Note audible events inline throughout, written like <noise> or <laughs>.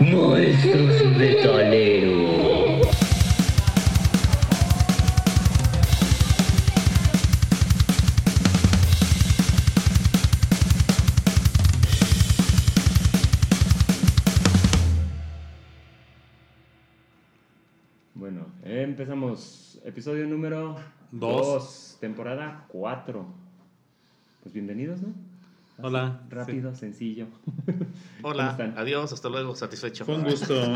Monstruos Metalero. Bueno, empezamos. Episodio número Dos. 2, temporada 4. Pues bienvenidos, ¿no? Así, Hola. Rápido, sencillo. <laughs> ¿Cómo Hola, adiós, hasta luego, satisfecho. Fue un gusto. <laughs>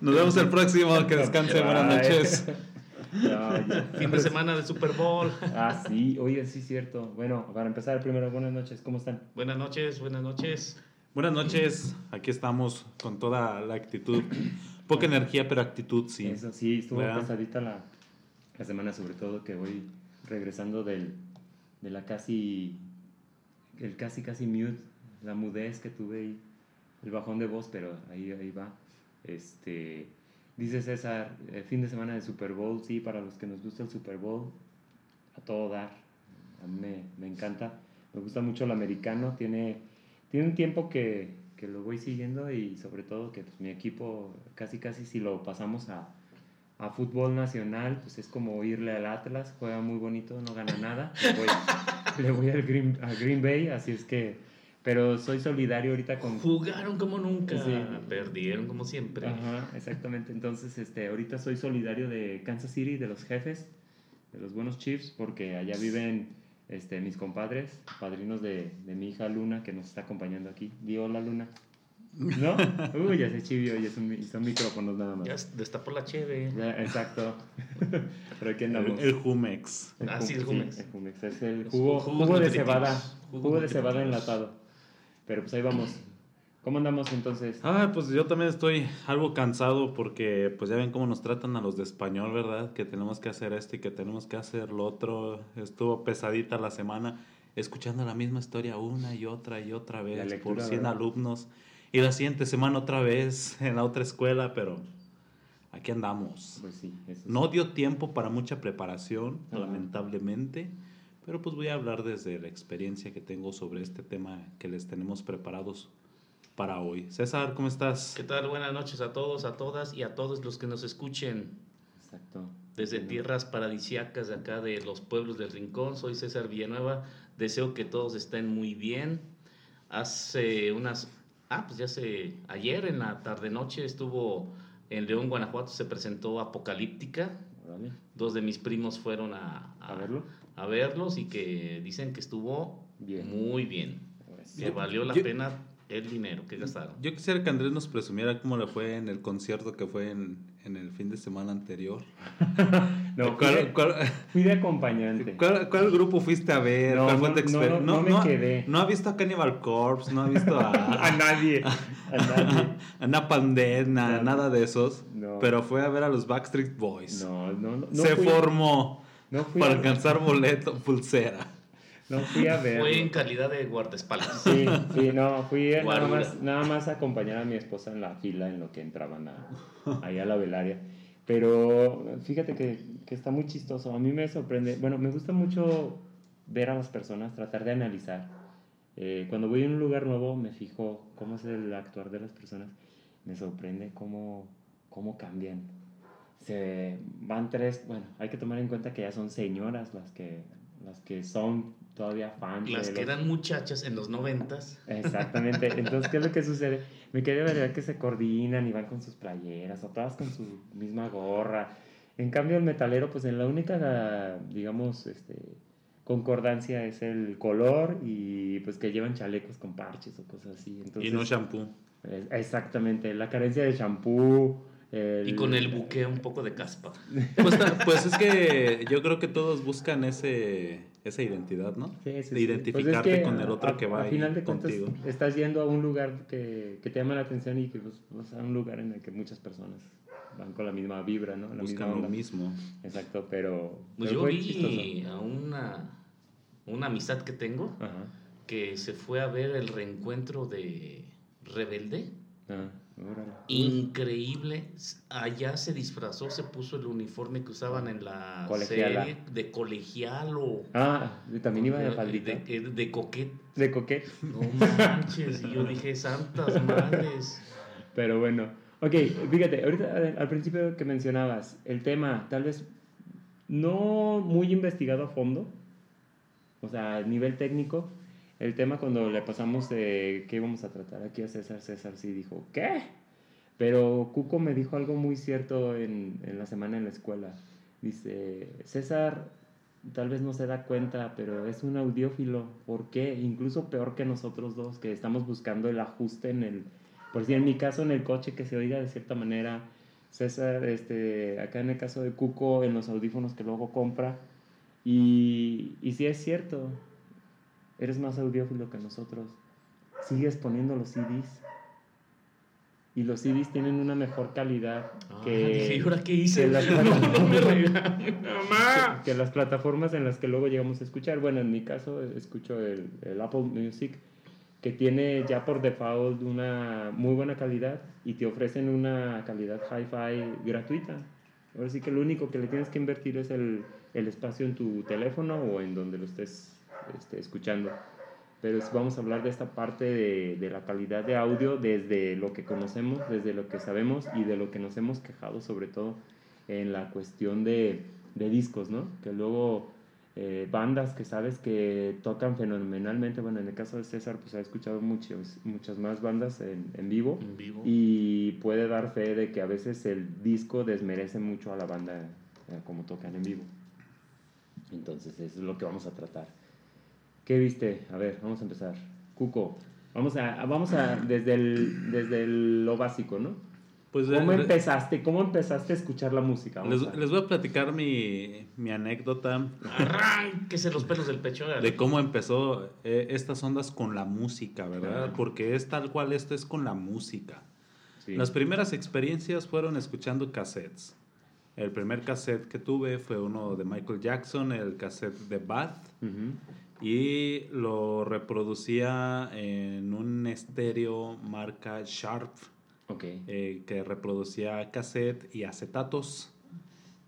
Nos vemos el próximo. Que descanse. Buenas noches. <laughs> No. Fin de semana de Super Bowl. Ah, sí, oye, sí, cierto. Bueno, para empezar, primero, buenas noches, ¿cómo están? Buenas noches, buenas noches. Buenas noches. Aquí estamos con toda la actitud. Poca energía, pero actitud, sí. Eso sí, estuvo ¿Verdad? pesadita la, la semana, sobre todo que voy regresando del, de la casi, el casi, casi mute, la mudez que tuve y el bajón de voz, pero ahí, ahí va. Este, dice César, eh, fin de semana de Super Bowl, sí, para los que nos gusta el Super Bowl, a todo dar. A mí me, me encanta, me gusta mucho el americano, tiene, tiene un tiempo que, que lo voy siguiendo y sobre todo que pues, mi equipo casi casi si lo pasamos a, a fútbol nacional, pues es como irle al Atlas, juega muy bonito, no gana nada, le voy, <laughs> le voy al Green, a Green Bay, así es que, pero soy solidario ahorita con... Jugaron como nunca, Sí. perdieron como siempre. Ajá, exactamente. Entonces, este, ahorita soy solidario de Kansas City, de los jefes, de los buenos Chiefs, porque allá viven este, mis compadres, padrinos de, de mi hija Luna, que nos está acompañando aquí. Di hola, Luna. ¿No? <laughs> Uy, ya se chivió, ya son, son micrófonos nada más. Ya destapó la cheve. Ya, exacto. <laughs> Pero aquí andamos. El, el Jumex. Ah, sí, el ju- Jumex. el Jumex. Es el jugo, jugo de cebada. Jugo de cebada enlatado. Pero pues ahí vamos. ¿Cómo andamos entonces? Ah, pues yo también estoy algo cansado porque pues ya ven cómo nos tratan a los de español, ¿verdad? Que tenemos que hacer esto y que tenemos que hacer lo otro. Estuvo pesadita la semana escuchando la misma historia una y otra y otra vez lectura, por 100 ¿verdad? alumnos. Y la siguiente semana otra vez <laughs> en la otra escuela, pero aquí andamos. Pues sí, eso sí. No dio tiempo para mucha preparación, Ajá. lamentablemente, pero pues voy a hablar desde la experiencia que tengo sobre este tema que les tenemos preparados para hoy. César, ¿cómo estás? ¿Qué tal? Buenas noches a todos, a todas y a todos los que nos escuchen Exacto. desde tierras paradisíacas de acá de los pueblos del Rincón. Soy César Villanueva. Deseo que todos estén muy bien. Hace unas... Ah, pues ya hace... Ayer en la tarde-noche estuvo en León, Guanajuato, se presentó Apocalíptica. Dos de mis primos fueron a, A verlo. a verlos y que dicen que estuvo Bien. muy bien. Pues, Que valió la yo- pena el dinero que gastaron. Yo quisiera que Andrés nos presumiera cómo le fue en el concierto que fue en, en el fin de semana anterior. <laughs> No, fui ¿Cuál, de, cuál- fui de acompañante. cuál- cuál grupo fuiste a ver? No, ¿Cuál fue no, tu no, exper- no, no me ha- quedé. no ha visto a Cannibal Corpse, no ha visto A <laughs> a, nadie. A <laughs> nadie. a Napalm Death, na- No. nada de esos. No. Pero fue a ver a los Backstreet Boys. No, no, no. no Se fui- formó No fui, para a, alcanzar boleto, pulsera. No fui a ver. Fue en calidad de guardaespaldas. Sí, sí, no, fui nada más, nada más a acompañar a mi esposa en la fila en lo que entraban a, ahí a la velaria. Pero fíjate que, que está muy chistoso. A mí me sorprende. Bueno, me gusta mucho ver a las personas, tratar de analizar. Eh, cuando voy a un lugar nuevo, me fijo cómo es el actuar de las personas. Me sorprende cómo, cómo cambian. Se van tres. Bueno, hay que tomar en cuenta que ya son señoras las que, las que son todavía fans. Las de que los- eran muchachas en los noventas. Exactamente. Entonces, ¿qué es lo que sucede? Me quedé ver que se coordinan y van con sus playeras o todas con su misma gorra. En cambio, el metalero, pues en la única, digamos, este, concordancia es el color y pues que llevan chalecos con parches o cosas así. Entonces, y no shampoo. Exactamente. La carencia de shampoo. El- Y con el buque un poco de caspa. <laughs> Pues, pues es que yo creo que todos buscan ese, esa identidad, ¿no? Sí, sí, de identificarte Pues es que con el otro a- que va a ahí final de cuentas, contigo. estás yendo a un lugar que, que te llama la atención y que pues, vas a un lugar en el que muchas personas van con la misma vibra, ¿no? La Buscan misma lo onda. mismo. Exacto, pero, Pues pero yo fue vi chistoso. a una, una amistad que tengo Ajá. que se fue a ver el reencuentro de Rebelde. Ah, Órale. Increíble. Allá se disfrazó, se puso el uniforme que usaban en la Colegiala. serie de colegial o Ah, también iba de faldita. de, de, de coquet. De coquet. No manches, y yo dije, santas madres. Pero bueno, ok, fíjate, ahorita al- al principio que mencionabas, el tema tal vez no muy investigado a fondo, o sea, a nivel técnico, el tema cuando le pasamos de qué íbamos a tratar aquí a César, César sí dijo, ¿qué? Pero Cuco me dijo algo muy cierto en, en la semana en la escuela. Dice, César tal vez no se da cuenta, pero es un audiófilo. ¿Por qué? Incluso peor que nosotros dos, que estamos buscando el ajuste en el... Por si en mi caso en el coche que se oiga de cierta manera, César, este, acá en el caso de Cuco, en los audífonos que luego compra. Y, y sí es cierto, eres más audiófilo que nosotros. Sigues poniendo los CDs. Y los CDs tienen una mejor calidad Ah, que, dije, ¿y ahora qué hice? que las <laughs> plataformas- regañes. ¡Mamá! que las plataformas en las que luego llegamos a escuchar. Bueno, en mi caso escucho el, el Apple Music, que tiene ya por default una muy buena calidad y te ofrecen una calidad hi-fi gratuita. Ahora sí que lo único que le tienes que invertir es el, el espacio en tu teléfono o en donde lo estés este, escuchando. Pero vamos a hablar de esta parte de, de la calidad de audio desde lo que conocemos, desde lo que sabemos y de lo que nos hemos quejado sobre todo en la cuestión de, de discos, ¿no? Que luego eh, bandas que sabes que tocan fenomenalmente, bueno, en el caso de César, pues ha escuchado muchos, muchas más bandas en, en vivo En vivo. y puede dar fe de que a veces el disco desmerece mucho a la banda eh, como tocan en vivo. Entonces, eso es lo que vamos a tratar. ¿Qué viste? A ver, vamos a empezar. Cuco, vamos a, vamos a desde, el, desde el- lo básico, ¿no? Pues ¿Cómo eh, empezaste? ¿Cómo empezaste a escuchar la música? Les, a- les voy a platicar mi, mi anécdota Arránquese los pelos del pecho. de cómo empezó eh, estas ondas con la música, ¿verdad? Ajá. Porque es tal cual esto es con la música. Sí. Las primeras experiencias fueron escuchando cassettes. El primer cassette que tuve fue uno de Michael Jackson, el cassette de Bath, Ujú. Y lo reproducía en un estéreo marca Sharp, Ok. eh, que reproducía cassette y acetatos.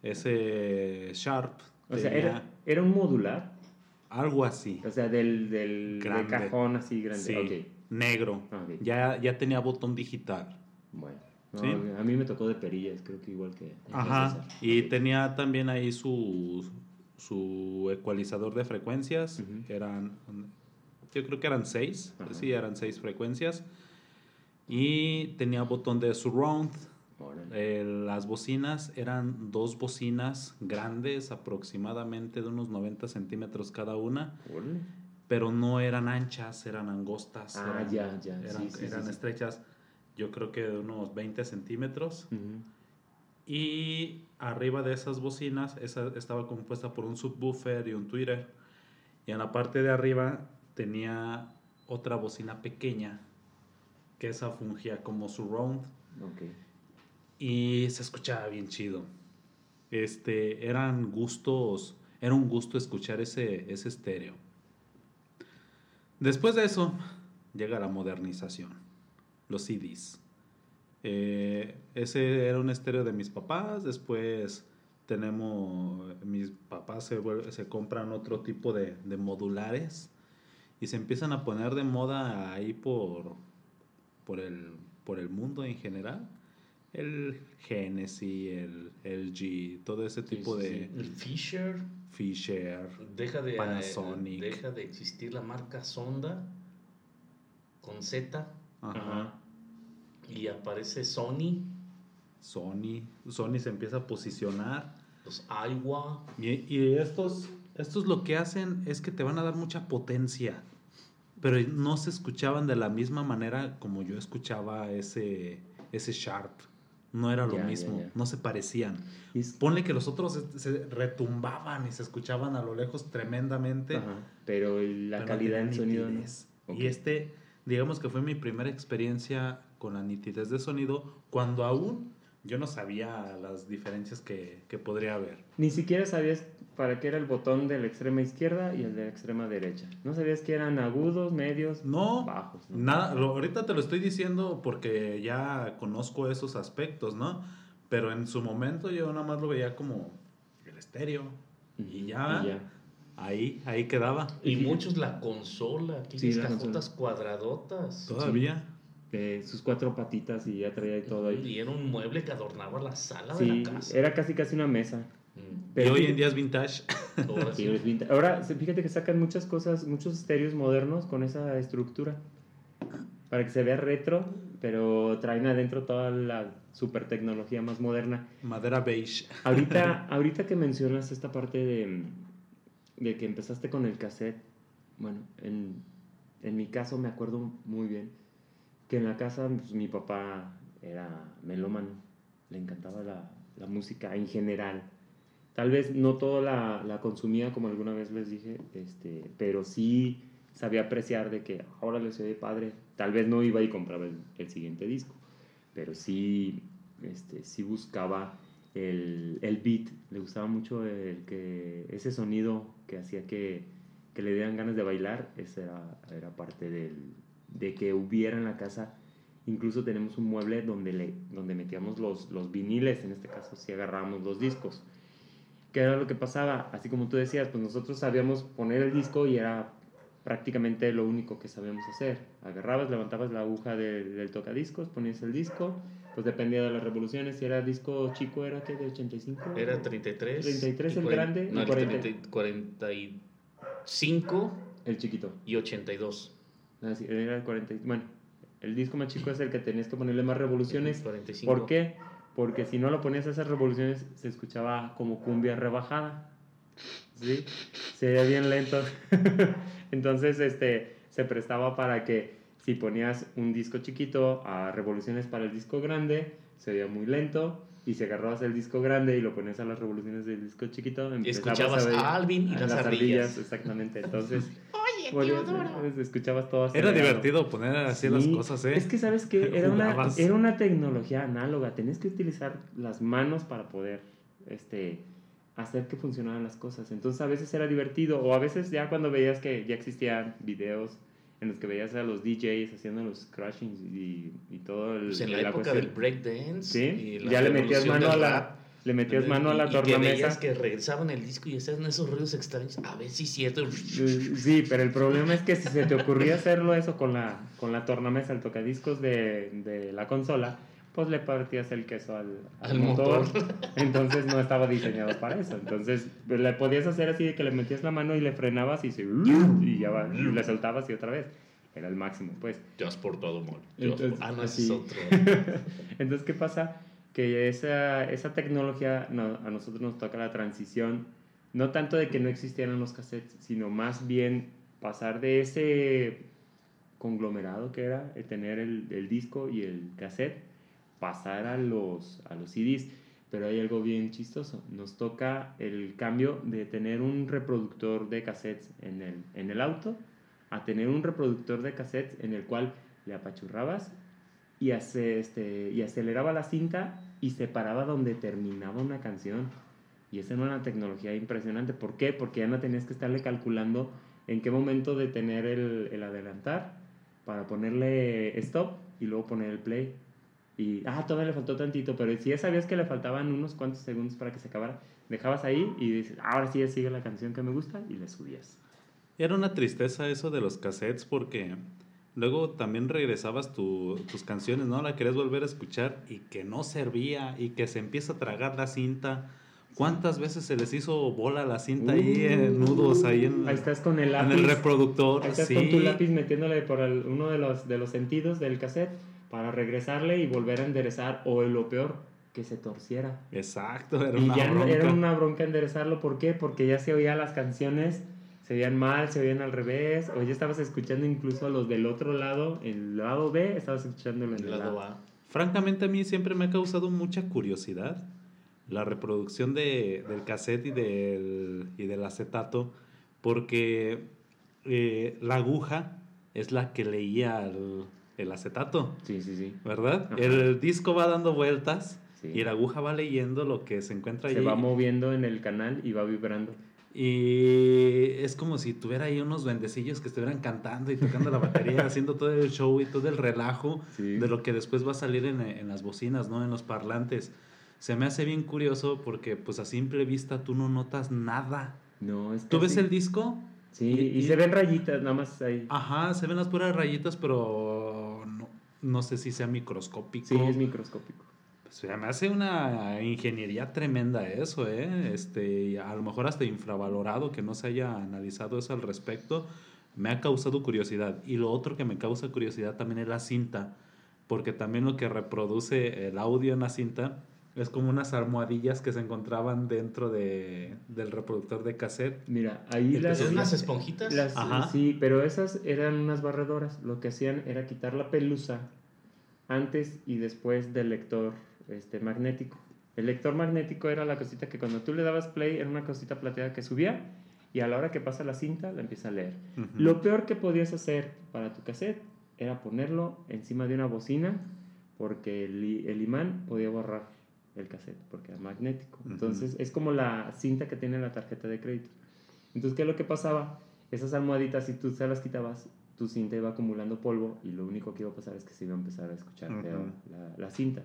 Ese Sharp O sea, era, era un modular. algo así. O sea, del, del, del cajón así grande. Sí, negro. Ya, ya tenía botón digital. Bueno. No, Sí. A mí me tocó de perillas, creo que igual que. Ajá. Y tenía también ahí su, su ecualizador de frecuencias. Eran, yo creo que eran seis. Sí, eran seis frecuencias. Y tenía botón de surround. Eh, las bocinas eran dos bocinas grandes, aproximadamente de unos 90 centímetros cada una. Pero no eran anchas, eran angostas. Ah, eran, ya, ya. Eran, Sí, sí, sí, eran sí. estrechas, yo creo que de unos 20 centímetros. Y arriba de esas bocinas, esa estaba compuesta por un subwoofer y un tweeter. Y en la parte de arriba tenía otra bocina pequeña, que esa fungía como surround. Ok. Y se escuchaba bien chido. Este, eran gustos, era un gusto escuchar ese, ese estéreo. Después de eso, llega la modernización, los CDs. Eh, ese era un estéreo de mis papás, después tenemos, mis papás se, compran otro tipo de, de modulares y se empiezan a poner de moda ahí por, por, el, por el mundo en general. El Genesis, el LG, todo ese Sí, tipo sí, de El Fisher. Fisher. Deja de, Panasonic. deja de existir la marca Sonda con Z Ajá. Ajá. Y aparece Sony, Sony. Sony se empieza a posicionar. los Aiwa. Y, y estos, estos lo que hacen es que te van a dar mucha potencia. Pero no se escuchaban de la misma manera como yo escuchaba ese, ese Sharp. No era lo Ya, mismo, ya. no se parecían. Y es- Ponle que los otros se, se retumbaban y se escuchaban a lo lejos tremendamente. Ajá. Pero la pero calidad en sonido. ¿no? Y este, digamos que fue mi primera experiencia con la nitidez de sonido cuando aún Yo no sabía las diferencias que, que podría haber. Ni siquiera sabías para qué era el botón de la extrema izquierda y el de la extrema derecha. No sabías que eran agudos, medios, No, bajos. ¿no? Nada, lo- ahorita te lo estoy diciendo porque ya conozco esos aspectos, ¿no? Pero en su momento yo nada más lo veía como el estéreo. Y ya, Y ya. Ahí, ahí quedaba. Y muchos la consola, Sí, aquellas la cajotas cuadradotas. Todavía. Eh, sus cuatro patitas y ya traía todo ahí. Y era un mueble que adornaba la sala de Sí, la casa. era casi casi una mesa. Mm. Y hoy sí- en día es vintage. Ahora <laughs> Sí, sí. es vintage. Ahora, fíjate que sacan muchas cosas, muchos estéreos modernos con esa estructura. Para que se vea retro, pero traen adentro toda la super tecnología más moderna. Madera beige. Ahorita, <laughs> ahorita que mencionas esta parte de, de que empezaste con el cassette, bueno, en, en mi caso me acuerdo muy bien que en la casa pues, mi papá era melómano, le encantaba la, la música en general. Tal vez no toda la, la consumía como alguna vez les dije, este, pero sí sabía apreciar de que ahora le soy padre. Tal vez no iba y compraba el, el siguiente disco, pero sí, este, sí buscaba el, el beat, le gustaba mucho el que, ese sonido que hacía que, que le dieran ganas de bailar, esa era, era parte del, de que hubiera en la casa. Incluso tenemos un mueble donde, le, donde metíamos los, los viniles, en este caso si agarrábamos los discos. ¿Qué era lo que pasaba? Así como tú decías, pues nosotros sabíamos poner el disco y era prácticamente lo único que sabíamos hacer. Agarrabas, levantabas la aguja del, del tocadiscos, ponías el disco, pues dependía de las revoluciones. Si era disco chico, ¿era qué? ¿De 85? Era 33. 33 y el cuaren- grande, No, y el 40. 30 45 El chiquito. y 82. Así, era el 40. y- Bueno, el disco más chico es el que tenías que ponerle más revoluciones. 45. ¿Por qué? Porque si no lo ponías a esas revoluciones, se escuchaba como cumbia rebajada. ¿Sí? Se veía bien lento. <laughs> Entonces, este, se prestaba para que si ponías un disco chiquito a revoluciones para el disco grande, se veía muy lento. Y si agarrabas el disco grande y lo ponías a las revoluciones del disco chiquito, escuchabas ver- a Alvin y las ardillas. Exactamente. Entonces, <laughs> Oye, Teodoro. escuchabas todo Era divertido poner así las cosas, ¿eh? Es que, ¿sabes qué? <laughs> Era una, era una tecnología análoga. Tenías que utilizar las manos para poder este, hacer que funcionaran las cosas. Entonces, a veces era divertido. O a veces ya cuando veías que ya existían videos en los que veías a los DJs haciendo los crashings y, y todo el, Pues en la, época cuestión. del breakdance. Sí, y la ya le metías mano a la, le metías mano a la y, y que tornamesa. que regresaban el disco y hacían esos ruidos extraños. A ver si es cierto. Sí, pero el problema es que si se te ocurría hacerlo eso con la, con la tornamesa, el tocadiscos de, de la consola, pues le partías el queso al, al Al motor. motor. <laughs> Entonces no estaba diseñado para eso. Entonces le podías hacer así de que le metías la mano y le frenabas y se... Y ya va, y le soltabas y otra vez. Era el máximo, pues. Te has portado mal. Entonces, ah, no, es otro. <laughs> Entonces, ¿qué pasa? Que esa, esa tecnología no- a nosotros nos toca la transición, no tanto de que no existieran los cassettes, sino más bien pasar de ese conglomerado que era el tener el, el disco y el cassette, pasar a los, a los CDs. Pero hay algo bien chistoso. Nos toca el cambio de tener un reproductor de cassettes en el, en el auto a tener un reproductor de cassettes en el cual le apachurrabas y, hace, este, y aceleraba la cinta y se paraba donde terminaba una canción. Y esa era una tecnología impresionante. ¿Por qué? Porque ya no tenías que estarle calculando en qué momento detener el, el adelantar para ponerle stop y luego poner el play. Y, ah, todavía le faltó tantito, pero si ya sabías que le faltaban unos cuantos segundos para que se acabara, dejabas ahí y dices, ahora sí ya sigue la canción que me gusta y le subías. Era una tristeza eso de los cassettes porque luego también regresabas tu- tus canciones, ¿no? La querías volver a escuchar y que no servía y que se empieza a tragar la cinta. ¿Cuántas veces se les hizo bola la cinta ahí en nudos, ahí en, Ahí estás con el en lápiz. el reproductor? Ahí estás sí. con tu lápiz metiéndole por el- uno de los, de los sentidos del cassette para regresarle y volver a enderezar, o lo peor, que se torciera. Exacto, era y una ya bronca. era una bronca enderezarlo, ¿por qué? Porque ya se oían las canciones, se oían mal, se oían al revés, o ya estabas escuchando incluso los del otro lado, el lado B, estabas escuchándolo en El el lado lado A. Francamente a mí siempre me ha causado mucha curiosidad la reproducción de, del cassette y del, y del acetato porque eh, la aguja es la que leía el, el acetato, Sí, sí, sí. ¿verdad? Ajá. El disco va dando vueltas Sí. Y la aguja va leyendo lo que se encuentra Se ahí. va moviendo en el canal y va vibrando. Y es como si tuviera ahí unos duendecillos que estuvieran cantando y tocando la batería, <laughs> haciendo todo el show y todo el relajo Sí. de lo que después va a salir en, en las bocinas, ¿no? En los parlantes. Se me hace bien curioso porque pues a simple vista tú no notas nada. No, es ¿Tú ves el disco? Sí, y- se ven rayitas nada más ahí. Ajá, se ven las puras rayitas, pero no, no sé si sea microscópico. Sí, es microscópico. Pues, se me hace una ingeniería tremenda eso, ¿eh? Este, a lo mejor hasta infravalorado que no se haya analizado eso al respecto. Me ha causado curiosidad. Y lo otro que me causa curiosidad también es la cinta, porque también lo que reproduce el audio en la cinta es como unas almohadillas que se encontraban dentro de, del reproductor de cassette. Mira, ahí El las... que ¿Son unas esponjitas? las- Ajá. Sí, pero esas eran unas barredoras. Lo que hacían era quitar la pelusa antes y después del lector este, magnético. El lector magnético era la cosita que cuando tú le dabas play era una cosita plateada que subía y a la hora que pasa la cinta la empieza a leer. Lo peor que podías hacer para tu cassette era ponerlo encima de una bocina porque el, el imán podía borrar el cassette porque era magnético. Entonces es como la cinta que tiene la tarjeta de crédito. Entonces, ¿qué es lo que pasaba? Esas almohaditas, si tú se las quitabas, tu cinta iba acumulando polvo y lo único que iba a pasar es que se iba a empezar a escuchar la, la cinta.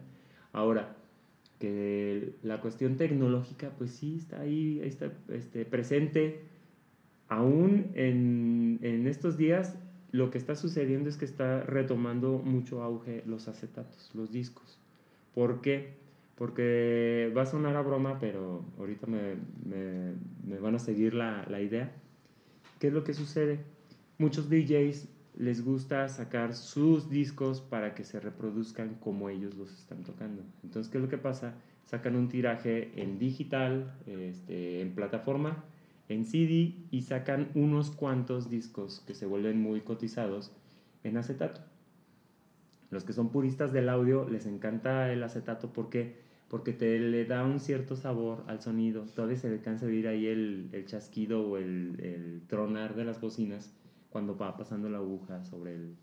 Ahora, que la cuestión tecnológica, pues sí, está ahí, ahí está este, presente. Aún en, en estos días, lo que está sucediendo es que está retomando mucho auge los acetatos, los discos. ¿Por qué? Porque va a sonar a broma, pero ahorita me, me- me van a seguir la, la idea. ¿Qué es lo que sucede? Muchos DJs les gusta sacar sus discos para que se reproduzcan como ellos los están tocando. Entonces, ¿qué es lo que pasa? Sacan un tiraje en digital, este, en plataforma, en CD y sacan unos cuantos discos que se vuelven muy cotizados en acetato. Los que son puristas del audio les encanta el acetato porque porque te le da un cierto sabor al sonido. Todavía se alcanza a oír ahí el, el chasquido o el, el tronar de las bocinas cuando va pasando la aguja sobre el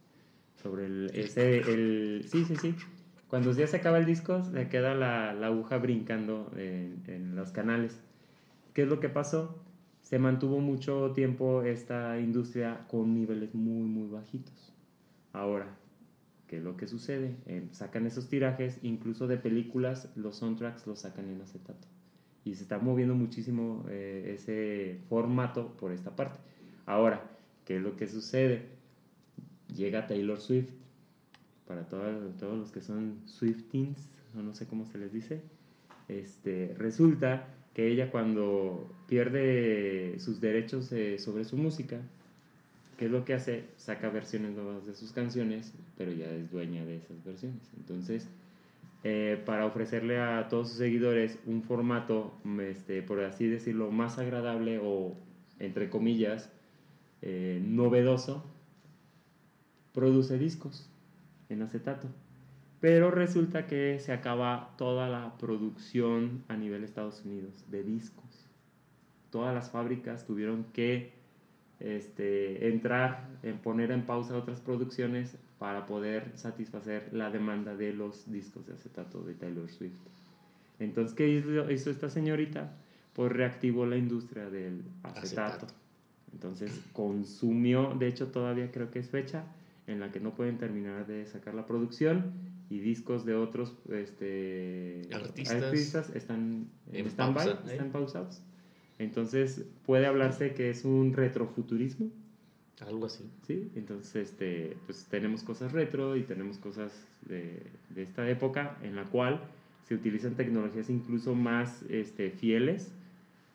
sobre el ese el sí sí sí. Cuando ya se acaba el disco se queda la, la aguja brincando en, en los canales. Qué es lo que pasó se mantuvo mucho tiempo esta industria con niveles muy muy bajitos. Ahora ¿qué es lo que sucede? Eh, sacan esos tirajes, incluso de películas, los soundtracks los sacan en acetato. Y se está moviendo muchísimo eh, ese formato por esta parte. Ahora, ¿qué es lo que sucede? Llega Taylor Swift, para todo- todos los que son Swiftins, o no sé cómo se les dice, este, resulta que ella cuando pierde sus derechos eh, sobre su música, ¿Qué es lo que hace? Saca versiones nuevas de sus canciones, pero ya es dueña de esas versiones. Entonces, eh, para ofrecerle a todos sus seguidores un formato, este, por así decirlo, más agradable o, entre comillas, eh, novedoso, produce discos en acetato. Pero resulta que se acaba toda la producción a nivel Estados Unidos de discos. Todas las fábricas tuvieron que este, entrar, en poner en pausa otras producciones para poder satisfacer la demanda de los discos de acetato de Taylor Swift. Entonces, ¿qué hizo, hizo esta señorita? Pues reactivó la industria del acetato. Acetato. Entonces, consumió, de hecho todavía creo que es fecha en la que no pueden terminar de sacar la producción y discos de otros este, Artistas. artistas están en, pausa, ¿eh? están pausados. Entonces puede hablarse que es un retrofuturismo, Algo así. ¿sí? Entonces este, pues tenemos cosas retro y tenemos cosas de, de esta época en la cual se utilizan tecnologías incluso más este, fieles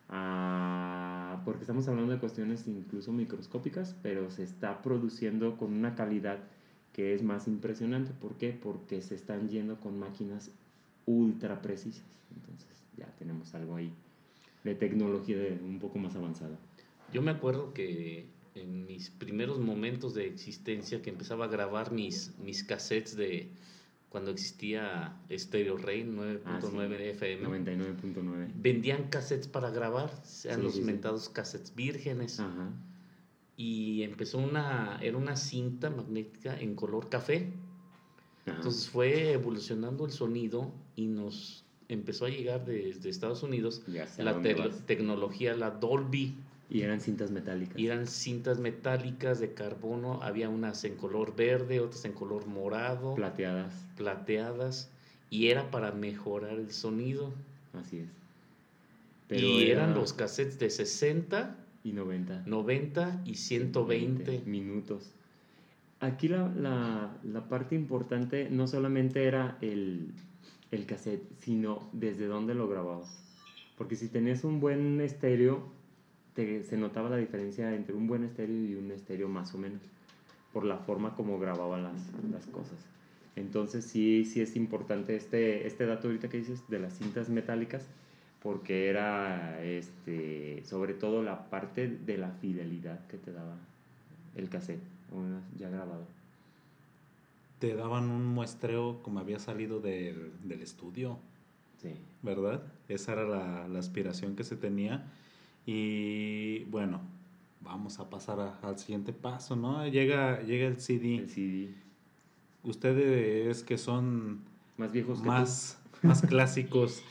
a- porque estamos hablando de cuestiones incluso microscópicas, pero se está produciendo con una calidad que es más impresionante. ¿Por qué? Porque se están yendo con máquinas ultra precisas. Entonces ya tenemos algo ahí de tecnología de un poco más avanzada. Yo me acuerdo que en mis primeros momentos de existencia, que empezaba a grabar mis, mis cassettes de cuando existía Stereo Rey 9.9 Ah, sí. FM, 99.9. vendían cassettes para grabar, sean Sí, los sí, mentados cassettes vírgenes. Ajá. Y empezó una, era una cinta magnética en color café. Ajá. Entonces fue evolucionando el sonido y nos empezó a llegar desde Estados Unidos la te- vas. tecnología, la Dolby, Y eran cintas metálicas. y eran cintas metálicas de carbono, había unas en color verde, otras en color morado, plateadas. plateadas, y era para mejorar el sonido. Así es. y era- eran los cassettes de 60, Y 90. 90 y 120. minutos. Aquí la, la- la parte importante no solamente era el, el cassette, sino desde dónde lo grababas. Porque si tenías un buen estéreo, te- se notaba la diferencia entre un buen estéreo y un estéreo más o menos, por la forma como grababa las, las cosas. Entonces sí, sí es importante este, este dato ahorita que dices de las cintas metálicas, porque era este, sobre todo la parte de la fidelidad que te daba el cassette, ya grabado. Te daban un muestreo como había salido del, del estudio, Sí. ¿verdad? Esa era la, la aspiración que se tenía. Y bueno, vamos a pasar a- al siguiente paso, ¿no? Llega, llega el CD. El CD. Ustedes que son Más viejos que más, más <laughs> clásicos,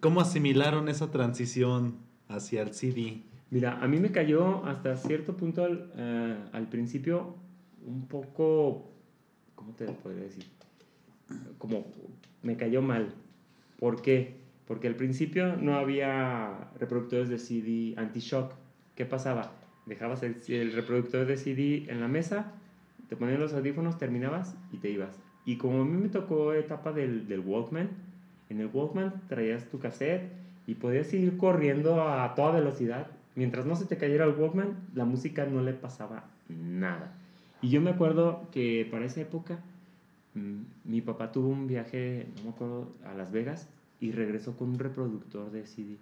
¿cómo asimilaron esa transición hacia el CD? Mira, a mí me cayó hasta cierto punto al, eh, al principio un poco, ¿cómo te podría decir? Como me cayó mal. ¿Por qué? Porque al principio no había reproductores de CD anti-shock. ¿Qué pasaba? Dejabas el, el reproductor de CD en la mesa, te ponías los audífonos, terminabas y te ibas. Y como a mí me tocó etapa del, del Walkman, en el Walkman traías tu cassette y podías ir corriendo a toda velocidad. Mientras no se te cayera el Walkman, la música no le pasaba nada. Y yo me acuerdo que para esa época mm, mi papá tuvo un viaje, no me acuerdo, a Las Vegas y regresó con un reproductor de CD.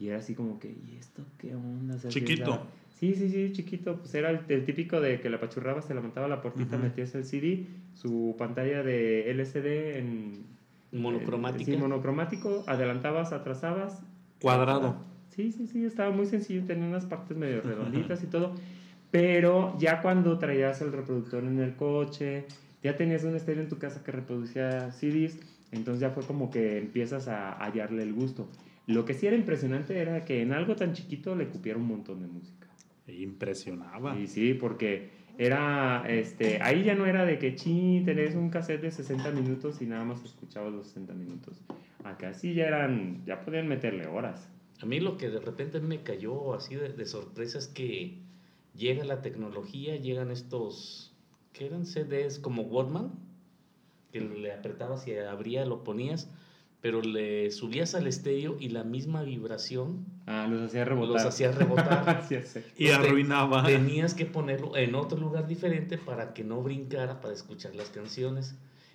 Y era así como que, ¿y esto qué onda? O sea, Chiquito. era- Sí, sí, sí, chiquito. Pues era el, el típico de que la pachurrabas, te levantaba la puertita, Ujú. metías el CD, su pantalla de LCD en... Monocromática. Sí, monocromático, adelantabas, atrasabas. Cuadrado. Sí, sí, sí, estaba muy sencillo, tenía unas partes medio redonditas y todo. <laughs> Pero ya cuando traías el reproductor en el coche, ya tenías un estéreo en tu casa que reproducía CDs, entonces ya fue como que empiezas a hallarle el gusto. Lo que sí era impresionante era que en algo tan chiquito le cupiera un montón de música. Impresionaba. Y sí, porque era, este, ahí ya no era de que, ching, tenés un cassette de 60 minutos y nada más escuchabas los 60 minutos. Acá sí ya eran, ya podían meterle horas. A mí lo que de repente me cayó así de, de sorpresa es que llega la tecnología, llegan estos, que eran CDs como Walkman, que le apretabas y abría, lo ponías, pero le subías al estéreo y la misma vibración Ah, los hacía rebotar. los hacía rebotar. <laughs> Sí, sí. Y te- arruinaba. Tenías que ponerlo en otro lugar diferente para que no brincara para escuchar las canciones.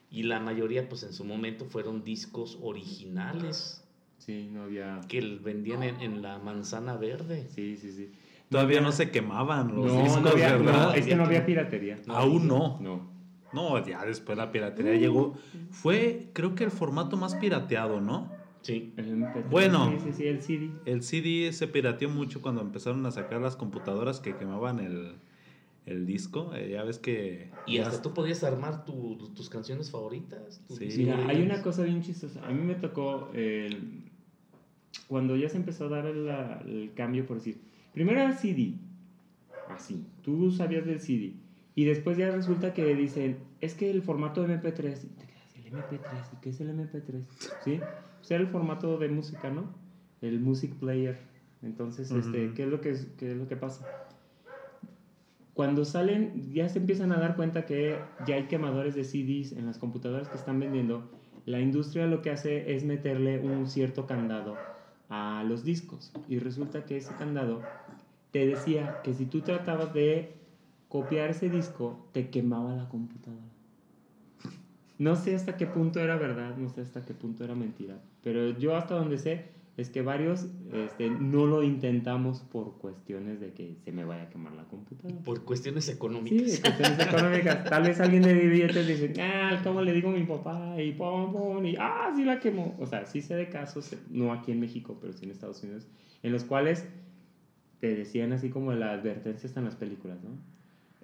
Y la mayoría, pues en su momento, fueron discos originales Sí, no había... que vendían en, en la manzana verde. Sí, sí, sí. Todavía no se quemaban los no, discos, no había, no, ¿verdad? es que no había piratería. Aún no. No. No, ya después la piratería llegó. Fue, creo que el formato más pirateado, ¿no? Sí. El MP3, Bueno. Sí, sí, sí, el CD. El CD se pirateó mucho cuando empezaron a sacar las computadoras que quemaban el, el disco. Eh, ya ves que... Y hasta tú podías armar tu- tus canciones favoritas. tu Sí. disco. Mira, hay una cosa bien chistosa. A mí me tocó el- cuando ya se empezó a dar el, el cambio, por decir, primero era CD, así, tú sabías del CD, y después ya resulta que dicen, es que el formato MP3, y te quedas, ¿el MP3? ¿Y qué es el MP3? ¿Sí? Pues era el formato de música, ¿no? El music player. Entonces, este. ¿qué, es lo que, ¿qué es lo que pasa? Cuando salen, ya se empiezan a dar cuenta que ya hay quemadores de CDs en las computadoras que están vendiendo. La industria lo que hace es meterle un cierto candado a los discos. Y resulta que ese candado te decía que si tú tratabas de copiar ese disco, te quemaba la computadora. No sé hasta qué punto era verdad, no sé hasta qué punto era mentira. Pero yo hasta donde sé es que varios este, no lo intentamos por cuestiones de que se me vaya a quemar la computadora. Por cuestiones Sí, económicas. cuestiones económicas. <laughs> Tal vez alguien de billetes dice, ah, ¿cómo le digo a mi papá? Y pum, pum, y ah, sí la quemó. O sea, sí sé de casos, no aquí en México, pero sí en Estados Unidos, en los cuales te decían así como la advertencia está en las películas, ¿no?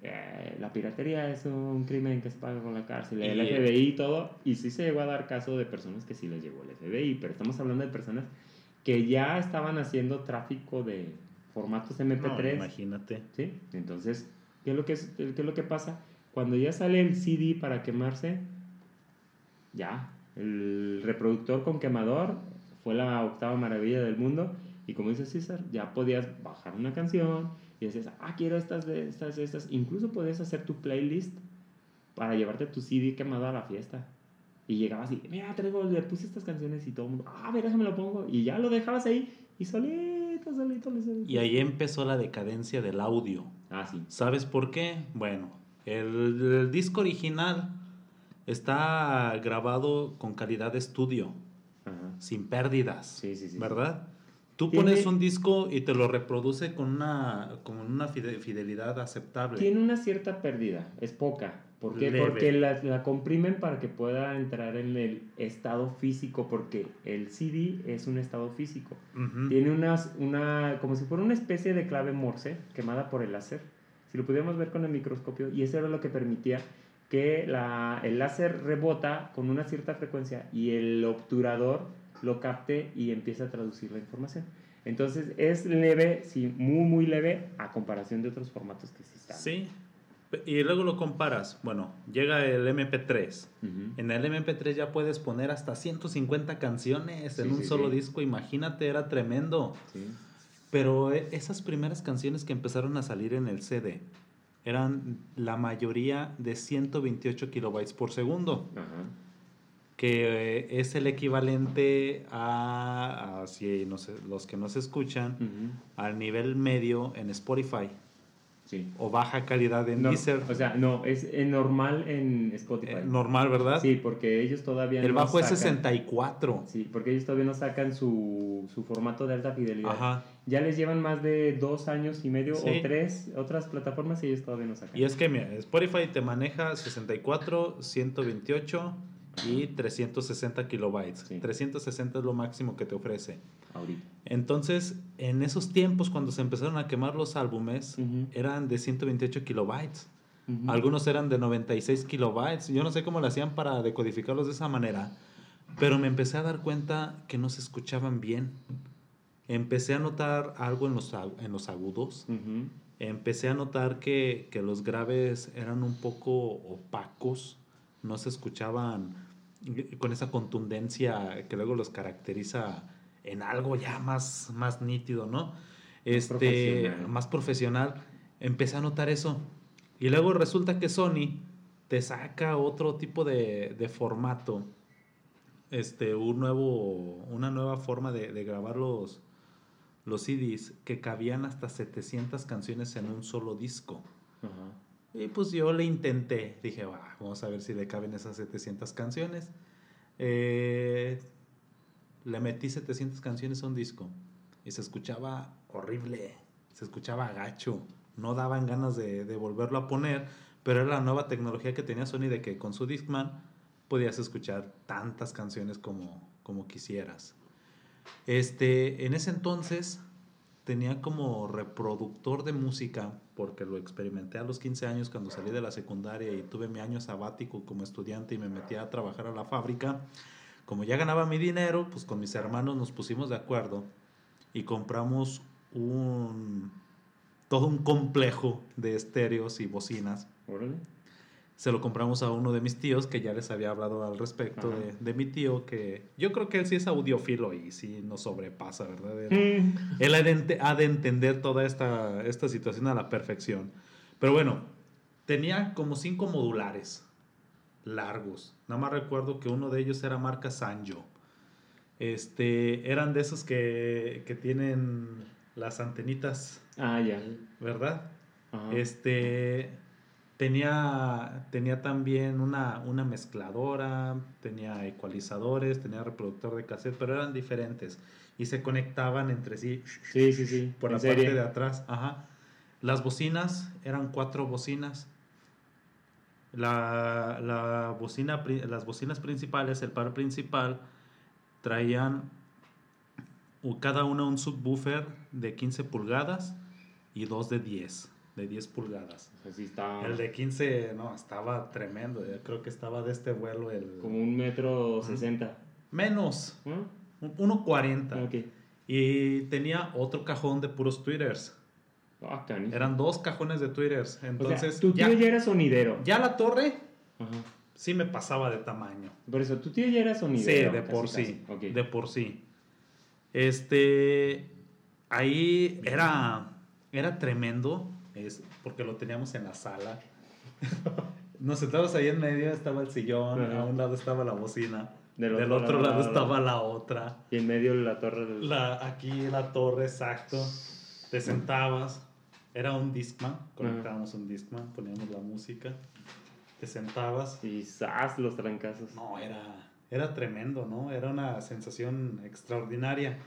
eh, la piratería es un crimen que se paga con la cárcel, el FBI y todo, y sí se llegó a dar caso de personas que sí les llegó el FBI, pero estamos hablando de personas que ya estaban haciendo tráfico de formatos No, MP3. imagínate. ¿sí? Entonces, ¿qué es, lo que es, ¿qué es lo que pasa? Cuando ya sale el CD para quemarse, ya, el reproductor con quemador fue la octava maravilla del mundo. Y como dice César, ya podías bajar una canción y decías, ah, quiero estas, de estas, estas. Incluso podías hacer tu playlist para llevarte tu CD quemado a la fiesta. Y llegabas y, mira, traigo, le puse estas canciones y todo el mundo, ah, mira, me lo pongo. Y ya lo dejabas ahí y solito, solito, solito. Y ahí empezó la decadencia del audio. Ah, sí. ¿Sabes por qué? Bueno, el, el disco original está grabado con calidad de estudio, Ajá. sin pérdidas, Sí, sí, sí. ¿verdad? Tú Tiene- pones un disco y te lo reproduce con una, con una fide- fidelidad aceptable. Tiene una cierta pérdida, es poca. ¿Por qué? Leve. Porque la, la comprimen para que pueda entrar en el estado físico, porque el CD es un estado físico. Ujú. Tiene unas, una, como si fuera una especie de clave Morse quemada por el láser. Si lo pudiéramos ver con el microscopio, y eso era lo que permitía que la, el láser rebota con una cierta frecuencia y el obturador lo capte y empieza a traducir la información. Entonces es leve, sí, muy, muy leve a comparación de otros formatos que sí están. Sí. Y luego lo comparas. Bueno, llega el MP3. Ujú. En el MP3 ya puedes poner hasta 150 canciones en Sí, un sí, solo sí. disco. Imagínate, era tremendo. Pero eh, esas primeras canciones que empezaron a salir en el CD eran la mayoría de 128 kilobytes por segundo, que eh, es el equivalente a, a si no sé, los que nos escuchan, al nivel medio en Spotify Sí. o baja calidad en No, Deezer. o sea, no, es normal en Spotify. Eh, normal, ¿verdad? Sí, porque ellos todavía el no bajo es sacan- 64. Sí, porque ellos todavía no sacan su, su formato de alta fidelidad. Ajá. Ya les llevan más de dos años y medio Sí. o tres otras plataformas y ellos todavía no sacan. Y es que mira, Spotify te maneja 64, 128 y 360 kilobytes. Sí. 360 es lo máximo que te ofrece. Ahorita. Entonces, en esos tiempos, cuando se empezaron a quemar los álbumes, eran de 128 kilobytes. Algunos eran de 96 kilobytes. Yo no sé cómo lo hacían para decodificarlos de esa manera, pero me empecé a dar cuenta que no se escuchaban bien. Empecé a notar algo en los, en los agudos. Empecé a notar que, que los graves eran un poco opacos, no se escuchaban con esa contundencia que luego los caracteriza en algo ya más, más nítido, ¿no? Este, profesional. más profesional. Empecé a notar eso. Y luego resulta que Sony te saca otro tipo de, de formato, este, un nuevo, una nueva forma de, de grabar los, los CDs que cabían hasta 700 canciones en un solo disco. Y pues yo le intenté, dije, "Va, vamos a ver si le caben esas 700 canciones. Eh, le metí 700 canciones a un disco y se escuchaba horrible, se escuchaba gacho, no daban ganas de, de volverlo a poner, pero era la nueva tecnología que tenía Sony de que con su Discman podías escuchar tantas canciones como, como quisieras. Este, en ese entonces tenía como reproductor de música, porque lo experimenté a los 15 años cuando salí de la secundaria y tuve mi año sabático como estudiante y me metí a trabajar a la fábrica. Como ya ganaba mi dinero, pues con mis hermanos nos pusimos de acuerdo y compramos un todo un complejo de estéreos y bocinas. Órale. Se lo compramos a uno de mis tíos, que ya les había hablado al respecto de, de mi tío, que yo creo que él sí es audiófilo y sí nos sobrepasa, ¿verdad? Él- Mm. él ha de, ente- ha de entender toda esta, esta situación a la perfección. Pero bueno, tenía como cinco modulares largos. Nada más recuerdo que uno de ellos era marca Sanjo. Este, eran de esos que, que tienen las antenitas, Ah, ya. ¿verdad? Ajá. Este tenía, tenía también una, una mezcladora, tenía ecualizadores, tenía reproductor de cassette, pero eran diferentes y se conectaban entre sí Sí, sí, sí. por la serie. parte de atrás. Ajá. Las bocinas eran cuatro bocinas. La, la bocina, las bocinas principales, el par principal, traían cada una un subwoofer de 15 pulgadas y dos de 10. De 10 pulgadas. O sea, sí está El de 15, no, estaba tremendo. Yo creo que estaba de este vuelo el... como un metro sesenta. Menos, ¿no? un- 1.40. Ok. Y tenía otro cajón de puros tweeters. Ah. Eran dos cajones de. O sea, Entonces, tu tío ya, ya era sonidero. ya la torre Ajá. sí me pasaba de tamaño. Por eso, tu tío ya era Sí, sonidero. de casi, por casi. sí. De por sí. Este. Ahí era. Era tremendo. Es porque lo teníamos en la sala. <laughs> Nos sentábamos ahí en medio, estaba el sillón, Ajá. a un lado estaba la bocina, Del del, otro otro, lado, lado, estaba la otra. Y en medio la torre del... La, aquí la torre, exacto. Te sentabas. Era un Discman. Conectábamos un Discman, poníamos la música. Te sentabas. Y ¡zas! los trancazos. No, era, era tremendo, ¿no? Era una sensación extraordinaria.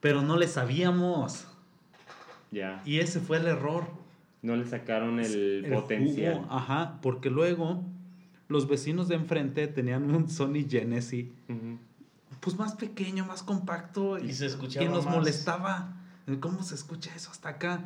Pero no le sabíamos. Ya. Y ese fue el error. No le sacaron el, El potencial. jugo, ajá, porque luego los vecinos de enfrente tenían un Sony Genesis, pues más pequeño, más compacto. Y se escuchaba Y nos más. molestaba. ¿Cómo se escucha eso hasta acá?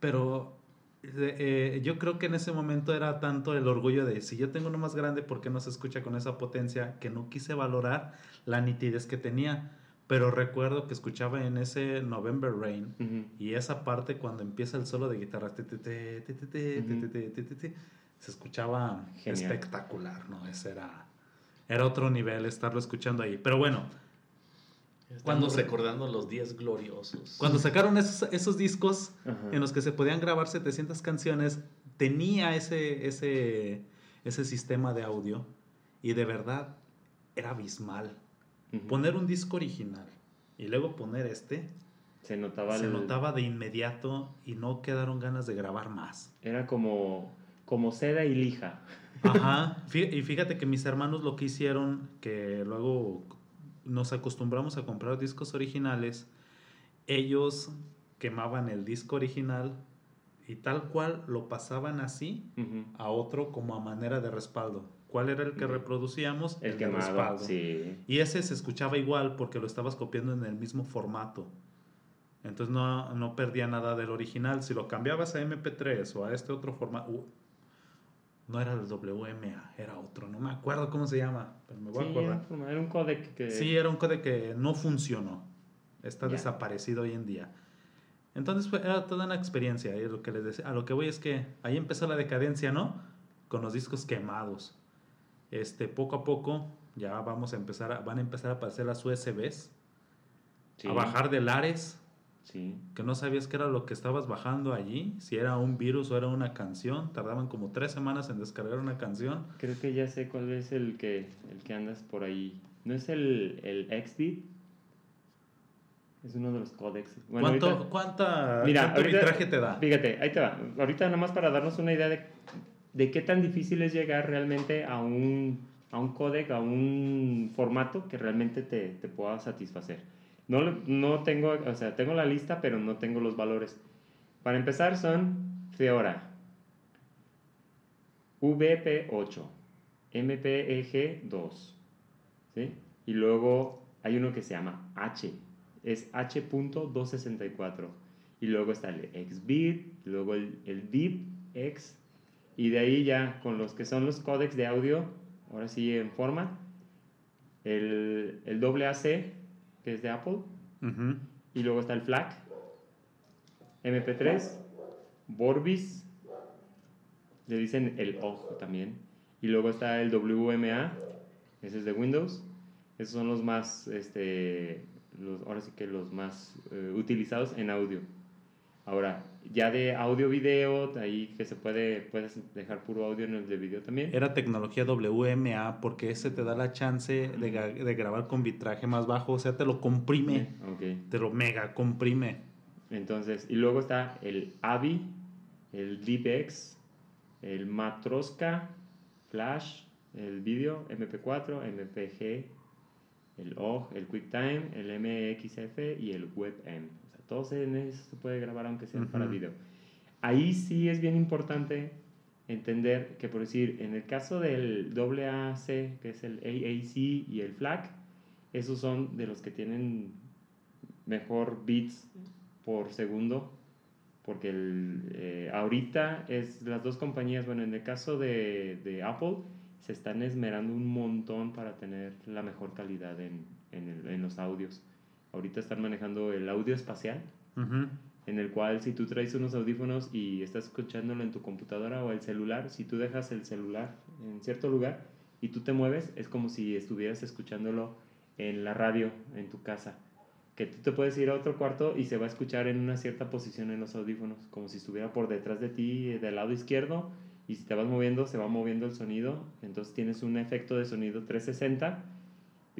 Pero eh, eh, yo creo que en ese momento era tanto el orgullo de si yo tengo uno más grande, ¿por qué no se escucha con esa potencia? Que no quise valorar la nitidez que tenía. Pero recuerdo que escuchaba en ese November Rain y esa parte cuando empieza el solo de guitarra, te, te, te, se escuchaba Genial. espectacular, ¿no? Ese era, era otro nivel estarlo escuchando ahí. Pero bueno, Estamos Cuando se- recordando los días gloriosos. cuando sacaron esos, esos discos en los que se podían grabar 700 canciones, tenía ese, ese, ese sistema de audio y de verdad era abismal. Poner un disco original y luego poner este, Se notaba se el- notaba de inmediato y no quedaron ganas de grabar más. Era como, como seda y lija. Ajá, <laughs> y fíjate que mis hermanos lo que hicieron, que luego nos acostumbramos a comprar discos originales, ellos quemaban el disco original y tal cual lo pasaban así a otro como a manera de respaldo. ¿Cuál era el que reproducíamos? El de quemado. respaldo. Sí. Y ese se escuchaba igual porque lo estabas copiando en el mismo formato. Entonces no, no perdía nada del original. Si lo cambiabas a MP3 o a este otro formato... uh, no era el WMA, era otro. No me acuerdo cómo se llama, pero me voy Sí, a acordar. era, un codec que... Sí, era un código que no funcionó. Está desaparecido hoy en día. Entonces fue, era toda una experiencia. y lo que les decía, a lo que voy es que ahí empezó la decadencia, ¿no? Con los discos quemados. Este, poco a poco ya vamos a empezar a, van a empezar a aparecer las USBs, Sí. a bajar de lares, Sí. que no sabías qué era lo que estabas bajando allí, si era un virus o era una canción. Tardaban como tres semanas en descargar una canción. Creo que ya sé cuál es el que, el que andas por ahí. ¿No es el, el XD? Es uno de los. Bueno, ¿Cuánto, ahorita- cuánta, Mira, ¿Cuánto ahorita- arbitraje te da? Fíjate, ahí te va. Ahorita nada más para darnos una idea de, de qué tan difícil es llegar realmente a un, a un codec, a un formato que realmente te, te pueda satisfacer. No, no tengo, o sea, tengo la lista, pero no tengo los valores. Para empezar son Feora, VP8, MPEG2, ¿sí? Y luego hay uno que se llama H, es H.264. Y luego está el XBit, luego el, el DIP X, y de ahí ya con los que son los códecs de audio, ahora sí en forma, el, el AAC, que es de Apple, y luego está el FLAC, MP3, Vorbis, le dicen el OG también, y luego está el WMA, ese es de Windows, esos son los más, este, los, ahora sí que los más eh, utilizados en audio. Ahora, ya de audio video, ahí que se puede, puedes dejar puro audio en el de video también. Era tecnología WMA porque ese te da la chance de, de grabar con bitraje más bajo, o sea, te lo comprime, Ok. te lo mega comprime. Entonces, y luego está el AVI, el DeepX, el Matroska, Flash, el video, MP4, MPG, el OG, el QuickTime, el MXF y el WebM. O sea, todos en eso se puede grabar aunque sea para video. Ahí sí es bien importante entender que, por decir, en el caso del AAC, que es el AAC y el FLAC, esos son de los que tienen mejor bits por segundo porque el, eh, ahorita es las dos compañías, bueno, en el caso de, de Apple, se están esmerando un montón para tener la mejor calidad en, en, el- en los audios. Ahorita están manejando el audio espacial, en el cual si tú traes unos audífonos y estás escuchándolo en tu computadora o el celular, si tú dejas el celular en cierto lugar y tú te mueves, es como si estuvieras escuchándolo en la radio en tu casa. Que tú te puedes ir a otro cuarto y se va a escuchar en una cierta posición en los audífonos, como si estuviera por detrás de ti, eh, del lado izquierdo, y si te vas moviendo, se va moviendo el sonido, entonces tienes un efecto de sonido 360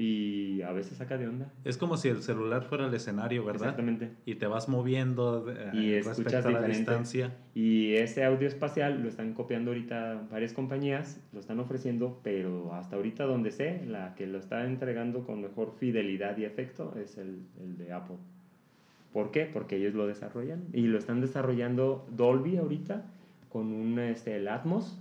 y a veces saca de onda. Es como si el celular fuera el escenario, ¿verdad? Exactamente. Y te vas moviendo eh, Y escuchas a la distancia. Y ese audio espacial lo están copiando ahorita varias compañías, lo están ofreciendo, pero hasta ahorita donde sé, la que lo está entregando con mejor fidelidad y efecto es el, el de Apple. ¿Por qué? Porque ellos lo desarrollan y lo están desarrollando Dolby ahorita con un este, el Atmos,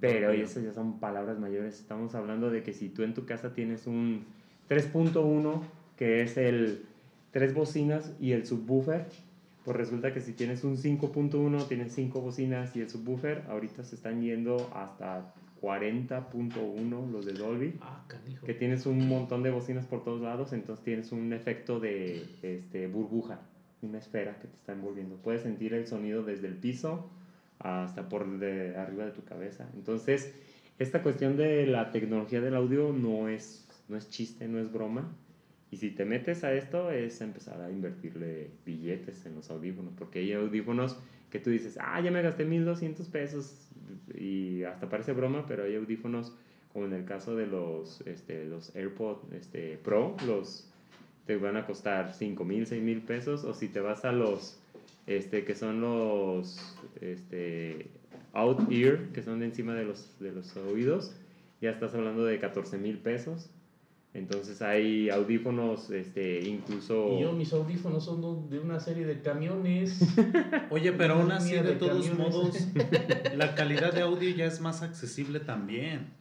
pero eso ya son palabras mayores. Estamos hablando de que si tú en tu casa tienes un 3.1, que es el tres bocinas y el subwoofer, pues resulta que si tienes un 5.1, tienes cinco bocinas y el subwoofer, ahorita se están yendo hasta 40.1 los de Dolby, Ah, que tienes un montón de bocinas por todos lados, entonces tienes un efecto de este, burbuja, una esfera que te está envolviendo. Puedes sentir el sonido desde el piso hasta por de arriba de tu cabeza. Entonces, esta cuestión de la tecnología del audio no es, no es chiste, no es broma. Y si te metes a esto es empezar a invertirle billetes en los audífonos, porque hay audífonos que tú dices, ah, ya me gasté 1200 pesos y hasta parece broma, pero hay audífonos como en el caso de los, este, los AirPods este, Pro, los te van a costar 5 mil, 6 mil pesos, o si te vas a los este, que son los este, out ear, que son de encima de los, de los oídos, ya estás hablando de 14 mil pesos. Entonces hay audífonos, este, incluso... Y yo, mis audífonos son de una serie de camiones. <laughs> Oye, pero aún así, de de todos camiones. modos, <laughs> la calidad de audio ya es más accesible también.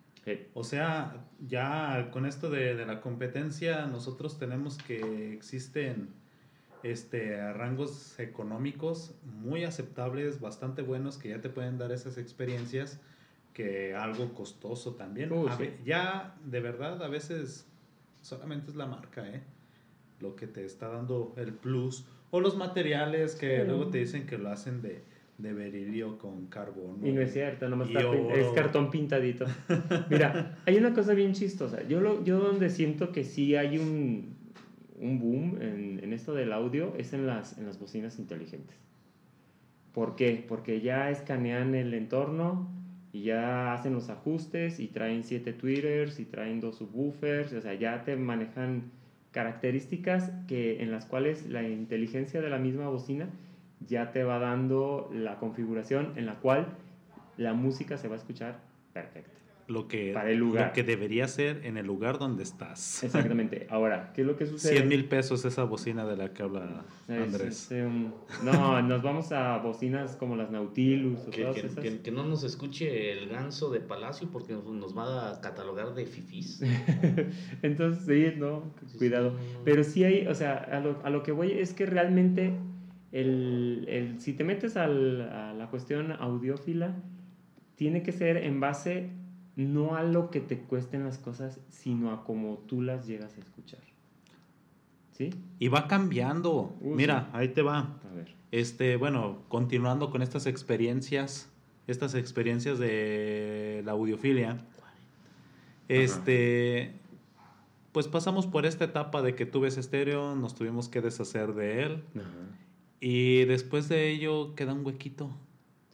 O sea, ya con esto de, de la competencia, nosotros tenemos que existen este, rangos económicos muy aceptables, bastante buenos, que ya te pueden dar esas experiencias, que algo costoso también. Uh, A sí. ya, de verdad, a veces solamente es la marca, ¿eh? Lo que te está dando el plus. O los materiales que Sí. luego te dicen que lo hacen de, de berilio con carbono. Y no es cierto, nomás está es cartón pintadito. <laughs> Mira, hay una cosa bien chistosa. Yo, lo, yo donde siento que sí hay un, un boom en, en esto del audio es en las, en las bocinas inteligentes. ¿Por qué? Porque ya escanean el entorno y ya hacen los ajustes y traen siete tweeters y traen dos subwoofers. O sea, ya te manejan características que, en las cuales la inteligencia de la misma bocina ya te va dando la configuración en la cual la música se va a escuchar perfecta. Lo que, Para el lugar. lo que debería ser en el lugar donde estás. Exactamente. Ahora, ¿qué es lo que <laughs> sucede? 100 mil pesos esa bocina de la que habla Es- Andrés. es, um, no, nos vamos a bocinas como las Nautilus o Que, todas que- esas. que- que no nos escuche el ganso de Palacio porque nos, nos va a catalogar de fifís. <laughs> Entonces, sí, no, cuidado. Pero sí hay, o sea, a lo, a lo que voy es que realmente, el, el- si te metes al- a la cuestión audiófila, tiene que ser en base no a lo que te cuesten las cosas, sino a cómo tú las llegas a escuchar. ¿Sí? Y va cambiando. Uy, Mira, ahí te va. A ver. Este, bueno, continuando con estas experiencias, estas experiencias de la audiofilia, este, pues pasamos por esta etapa de que tú ves estéreo, nos tuvimos que deshacer de él y después de ello queda un huequito.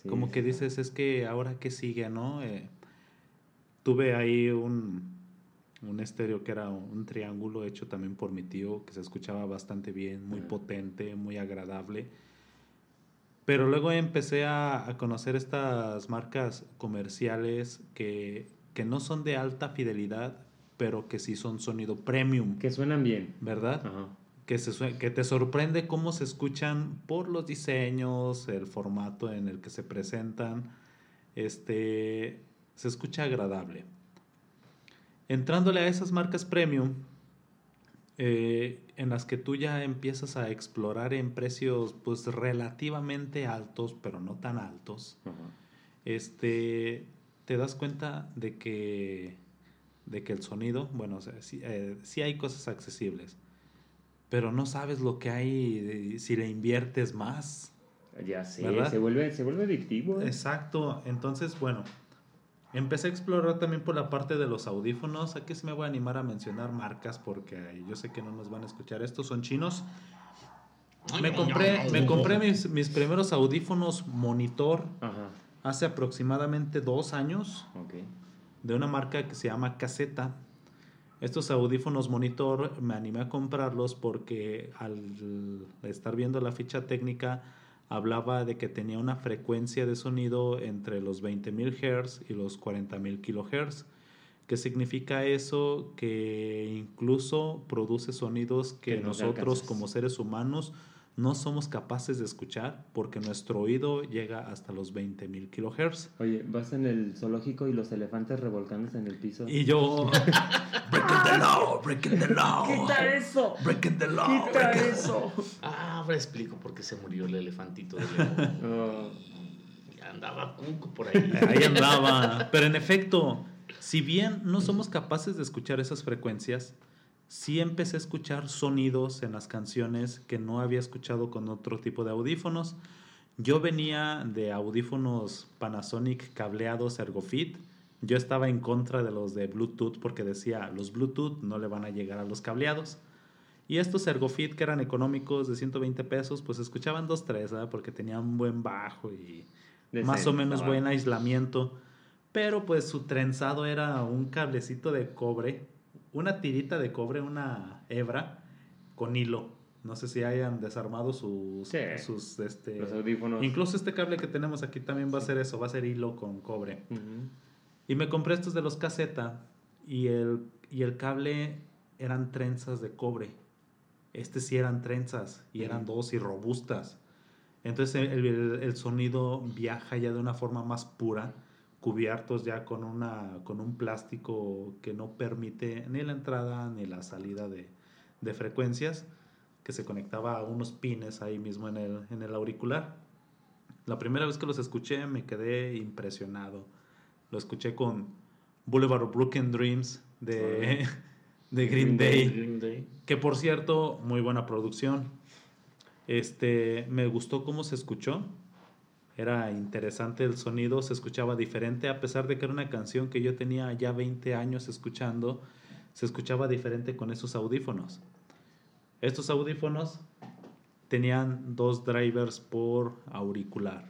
Sí, Como que dices, es que ahora qué sigue, ¿no? Eh, tuve ahí un, un estéreo que era un triángulo hecho también por mi tío, que se escuchaba bastante bien, muy Ah. potente, muy agradable. Pero luego empecé a, a conocer estas marcas comerciales que, que no son de alta fidelidad, pero que sí son sonido premium, Que suenan bien. ¿verdad? Ajá. que, se, que te sorprende cómo se escuchan por los diseños, el formato en el que se presentan. Este, se escucha agradable. Entrándole a esas marcas premium, eh, en las que tú ya empiezas a explorar en precios pues relativamente altos, pero no tan altos, este, te das cuenta de que, de que el sonido, bueno, o sea, sí, eh, sí hay cosas accesibles, pero no sabes lo que hay de- si le inviertes más. Ya sé, ¿Verdad? se vuelve, se vuelve adictivo. ¿eh? Exacto, entonces, bueno, empecé a explorar también por la parte de los audífonos. Aquí sí me voy a animar a mencionar marcas porque yo sé que no nos van a escuchar. Estos son chinos. Me compré, me compré mis, mis primeros audífonos monitor Ajá, hace aproximadamente dos años ok. de una marca que se llama Caseta. Estos audífonos monitor me animé a comprarlos porque al estar viendo la ficha técnica hablaba de que tenía una frecuencia de sonido entre los 20.000 Hz y los 40.000 kHz. ¿Qué significa eso? Que incluso produce sonidos que, Que no nosotros como seres humanos no somos capaces de escuchar porque nuestro oído llega hasta los 20.000 kHz. Oye, vas en el zoológico y los elefantes revolcándose en el piso. Y yo. <laughs> breaking the law, breaking the law. eso! Breaking the law. ¡Quita eso! Ah, ahora explico por qué se murió el elefantito de León. <laughs> Oh, Andaba cuco por ahí. <laughs> Ahí andaba. Pero en efecto, si bien no somos capaces de escuchar esas frecuencias, sí empecé a escuchar sonidos en las canciones que no había escuchado con otro tipo de audífonos. Yo venía de audífonos Panasonic cableados Ergofit. Yo estaba en contra de los de Bluetooth porque decía, los Bluetooth no le van a llegar a los cableados. Y estos Ergofit que eran económicos de 120 pesos, pues escuchaban dos, tres, ¿verdad? Porque tenían un buen bajo y más o menos buen aislamiento. Pero pues su trenzado era un cablecito de cobre, una tirita de cobre, una hebra con hilo. No sé si hayan desarmado sus, Sí. sus este, Los audífonos. Incluso este cable que tenemos aquí también va a ser eso, va a ser hilo con cobre. Y me compré estos de los caseta y el, y el cable eran trenzas de cobre. Este sí eran trenzas y eran dos y robustas. Entonces el, el- el sonido viaja ya de una forma más pura, cubiertos ya con, una, con un plástico que no permite ni la entrada ni la salida de, de frecuencias, que se conectaba a unos pines ahí mismo en el, en el auricular. La primera vez que los escuché me quedé impresionado. Lo escuché con Boulevard of Broken Dreams de, de Green Green Day. Green Day. Que por cierto, muy buena producción. Este, me gustó cómo se escuchó. Era interesante el sonido, se escuchaba diferente, a pesar de que era una canción que yo tenía ya 20 años escuchando, se escuchaba diferente con esos audífonos. Estos audífonos tenían dos drivers por auricular.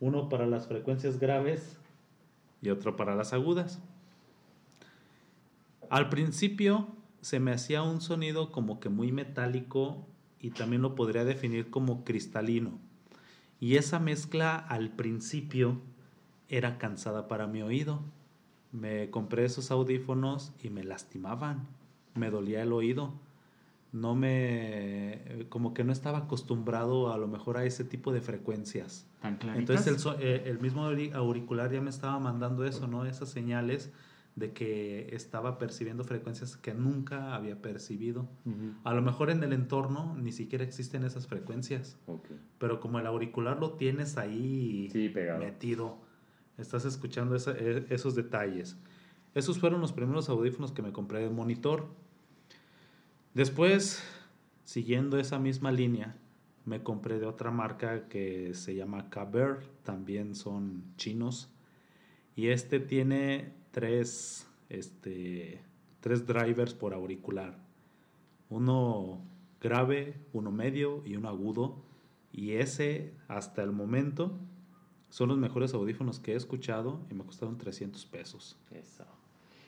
Uno para las frecuencias graves y otro para las agudas. Al principio se me hacía un sonido como que muy metálico y también lo podría definir como cristalino. Y esa mezcla al principio era cansada para mi oído. Me compré esos audífonos y me lastimaban, me dolía el oído. No me, como que no estaba acostumbrado a lo mejor a ese tipo de frecuencias. ¿Tan? Entonces el, eh, el mismo auri- auricular ya me estaba mandando eso, ¿no? Esas señales de que estaba percibiendo frecuencias que nunca había percibido. A lo mejor en el entorno ni siquiera existen esas frecuencias, pero como el auricular lo tienes ahí Sí, metido, estás escuchando esa- e- esos detalles. Esos fueron los primeros audífonos que me compré de monitor. Después, siguiendo esa misma línea, me compré de otra marca que se llama Caber, también son chinos. Y este tiene tres, este, tres drivers por auricular. Uno grave, uno medio y uno agudo. Y ese, hasta el momento, son los mejores audífonos que he escuchado y me costaron 300 pesos. Eso.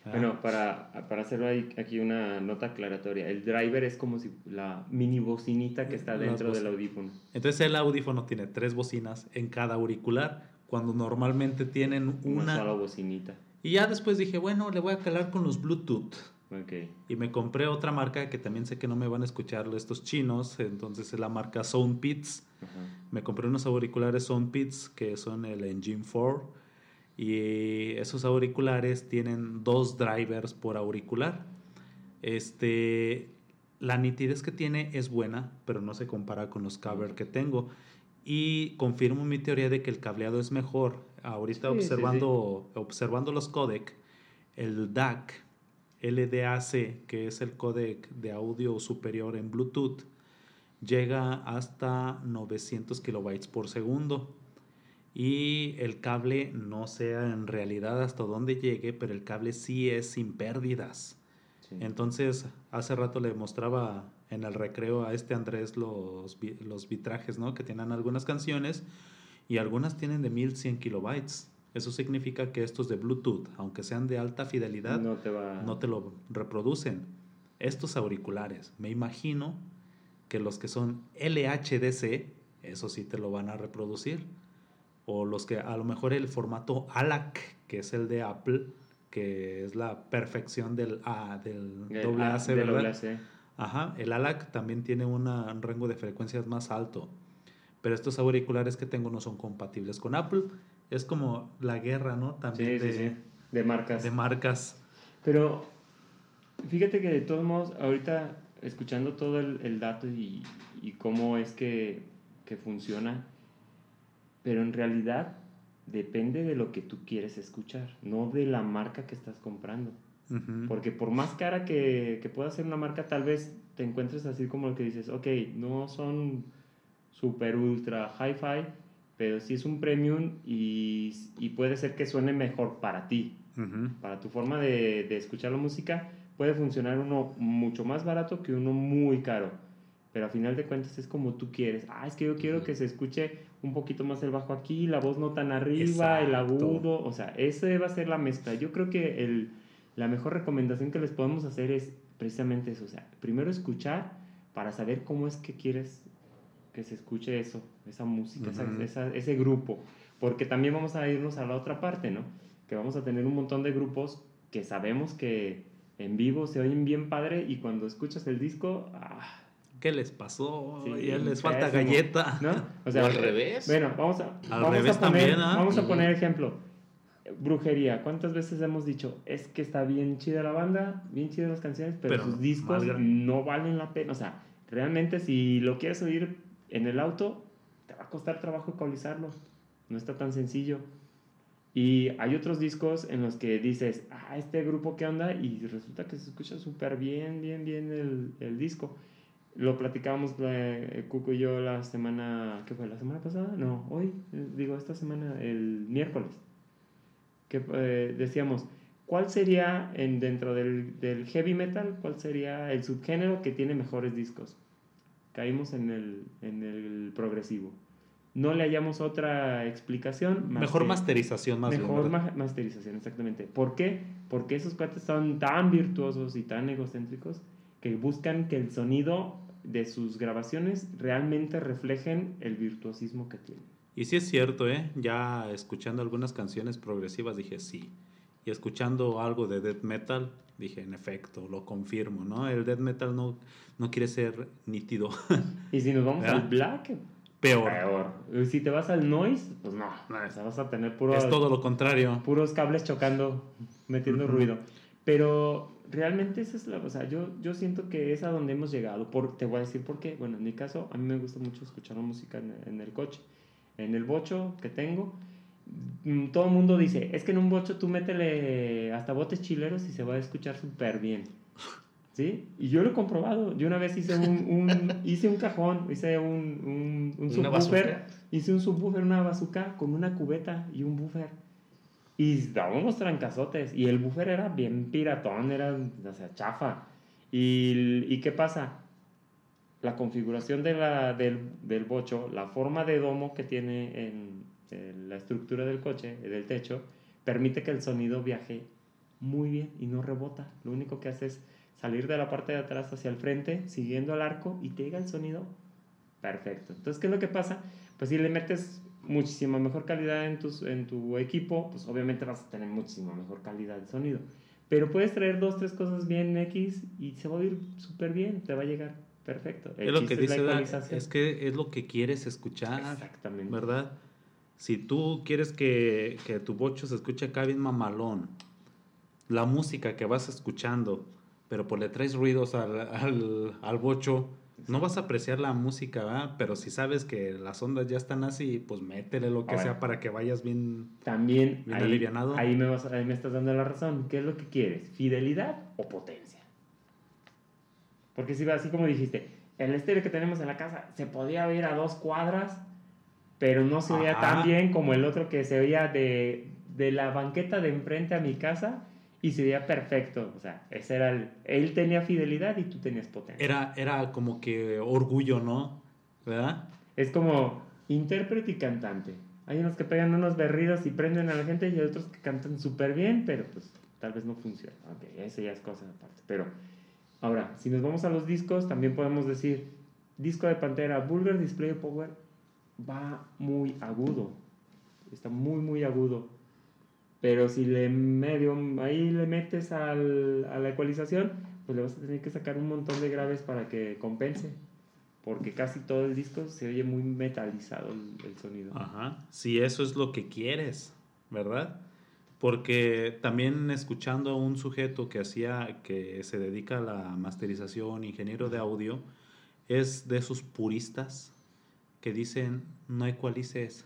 Ah, Bueno, para, para hacerlo ahí, aquí una nota aclaratoria. El driver es como si la mini bocinita que está dentro del audífono. Entonces el audífono tiene tres bocinas en cada auricular, cuando normalmente tienen Una, una. sola bocinita. Y ya después dije, bueno, le voy a calar con los Bluetooth. Y me compré otra marca que también sé que no me van a escuchar estos chinos, entonces es la marca Soundpits. Ajá. Me compré unos auriculares Soundpits que son el Engine 4 y esos auriculares tienen dos drivers por auricular. Este, la nitidez que tiene es buena, pero no se compara con los cover que tengo. Y confirmo mi teoría de que el cableado es mejor. Ahorita Sí, sí, observando, observando los codec, el DAC, LDAC, que es el codec de audio superior en Bluetooth, llega hasta 900 kilobytes por segundo. Y el cable, no sé en realidad hasta dónde llegue, pero el cable sí es sin pérdidas. Entonces, hace rato le mostraba en el recreo a este Andrés los, los vitrajes, ¿no? Que tienen algunas canciones y algunas tienen de 1100 kilobytes. Eso significa que estos de Bluetooth, aunque sean de alta fidelidad, no te va... no te lo reproducen. Estos auriculares, me imagino que los que son LHDC, eso sí te lo van a reproducir. O los que a lo mejor el formato ALAC, que es el de Apple, que es la perfección del A, del doble ah, AC, ¿verdad? AC. Ajá, el ALAC también tiene una- un rango de frecuencias más alto. Pero estos auriculares que tengo no son compatibles con Apple. Es como la guerra, ¿no? También Sí, de, sí, sí. De marcas. de marcas. Pero fíjate que de todos modos, ahorita escuchando todo el, el dato y, y cómo es que, que funciona, pero en realidad depende de lo que tú quieres escuchar, no de la marca que estás comprando. Porque por más cara que, que pueda ser una marca, tal vez te encuentres así como lo que dices, ok, no son super ultra hi-fi, pero sí es un premium y, y puede ser que suene mejor para ti para tu forma de, de escuchar la música, puede funcionar uno mucho más barato que uno muy caro. Pero a final de cuentas es como tú quieres. Ah, es que yo quiero que se escuche un poquito más el bajo aquí, la voz no tan arriba, el agudo. O sea, esa va a ser la mezcla. Yo creo que el, la mejor recomendación que les podemos hacer es precisamente eso. O sea, primero escuchar para saber cómo es que quieres que se escuche eso, esa música, esa- Ujú. esa- ese grupo. Porque también vamos a irnos a la otra parte, ¿no? que vamos a tener un montón de grupos que sabemos que en vivo se oyen bien padre y cuando escuchas el disco, ah, ¿Qué les pasó? Sí, ya les falta pésimo. galleta. ¿no? O al revés. Bueno, vamos a, Al vamos revés a poner, también, ¿ah? vamos a poner ejemplo. Brujería, ¿cuántas veces hemos dicho? Es que está bien chida la banda, bien chidas las canciones, pero, Pero sus discos no valen la pena. O sea, realmente si lo quieres oír en el auto, te va a costar trabajo ecualizarlo. No está tan sencillo. Y hay otros discos en los que dices, ah, este grupo qué onda, y resulta que se escucha súper bien, bien, bien el, el disco. Lo platicábamos eh, Cuco y yo la semana, ¿qué fue? ¿La semana pasada? No, hoy, eh, digo, esta semana, el miércoles. Que eh, decíamos, ¿cuál sería en, dentro del, del heavy metal, cuál sería el subgénero que tiene mejores discos? Caímos en el, en el progresivo. No le hallamos otra explicación. más Mejor que- masterización más bien, Mejor ¿verdad? ma- masterización, exactamente. ¿Por qué? Porque esos cuates son tan virtuosos y tan egocéntricos que buscan que el sonido de sus grabaciones realmente reflejen el virtuosismo que tienen. Y sí es cierto, ¿eh? Ya escuchando algunas canciones progresivas dije sí. Y escuchando algo de death metal dije en efecto, lo confirmo, ¿no? El death metal no, no quiere ser nítido. <laughs> Y si nos vamos ¿Verdad? al black, Peor. peor. Si te vas al noise, pues no. O sea, vas a tener puro, Es todo lo contrario. puros cables chocando, metiendo Ujú. ruido. Pero realmente esa es la, o sea, yo, yo siento que es a donde hemos llegado. Por, te voy a decir por qué. Bueno, en mi caso, a mí me gusta mucho escuchar la música en, en el coche. En el bocho que tengo, todo el mundo dice, es que en un bocho tú métele hasta botes chileros y se va a escuchar súper bien. <laughs> ¿Sí? Y yo lo he comprobado. Yo una vez hice un, un- <laughs> hice un cajón, hice un, un, un ¿Una subwoofer. Hice un subwoofer, una bazooka con una cubeta y un buffer. Y daba unos trancazotes. Y el buffer era bien piratón, era, o sea, chafa. ¿Y, y qué pasa? La configuración de la, del, del bocho, la forma de domo que tiene en, en la estructura del coche, del techo, permite que el sonido viaje muy bien y no rebota. Lo único que hace es salir de la parte de atrás hacia el frente, siguiendo el arco, y te llega el sonido perfecto. Entonces, ¿qué es lo que pasa? Pues si le metes muchísima mejor calidad en, tus, en tu equipo, pues obviamente vas a tener muchísima mejor calidad de sonido. Pero puedes traer dos, tres cosas bien X y se va a oír súper bien, te va a llegar perfecto. El Es lo que chiste es la dice, es que es lo que quieres escuchar, Exactamente. ¿verdad? Si tú quieres que, que tu bocho se escuche acá bien mamalón, la música que vas escuchando pero pues le traes ruidos al, al, al bocho, no vas a apreciar la música, ¿verdad? Pero si sabes que las ondas ya están así, pues métele lo que Ahora. sea para que vayas bien. También Bien ahí, alivianado. ahí me, vas, ahí me estás dando la razón. ¿Qué es lo que quieres? ¿Fidelidad o potencia? Porque si va así como dijiste, el estéreo que tenemos en la casa se podía oír a dos cuadras, pero no se oía Ajá. tan bien como el otro que se oía de, de la banqueta de enfrente a mi casa y se oía perfecto. O sea, ese era el, él tenía fidelidad y tú tenías potencia. Era, era como que orgullo, ¿no? ¿Verdad? Es como intérprete y cantante. Hay unos que pegan unos berridos y prenden a la gente y hay otros que cantan súper bien, pero pues tal vez no funciona. Ok, eso ya es cosa aparte. Pero ahora, si nos vamos a los discos, también podemos decir, disco de Pantera, Vulgar Display Power, va muy agudo. Está muy, muy agudo. Pero si le medio, ahí le metes al- a la ecualización, pues le vas a tener que sacar un montón de graves para que compense. Porque casi todo el disco se oye muy metalizado el, el sonido. Ajá. Si eso es lo que quieres, ¿verdad? Porque también escuchando a un sujeto que hacía, que se dedica a la masterización, ingeniero de audio, es de esos puristas que dicen no ecualices.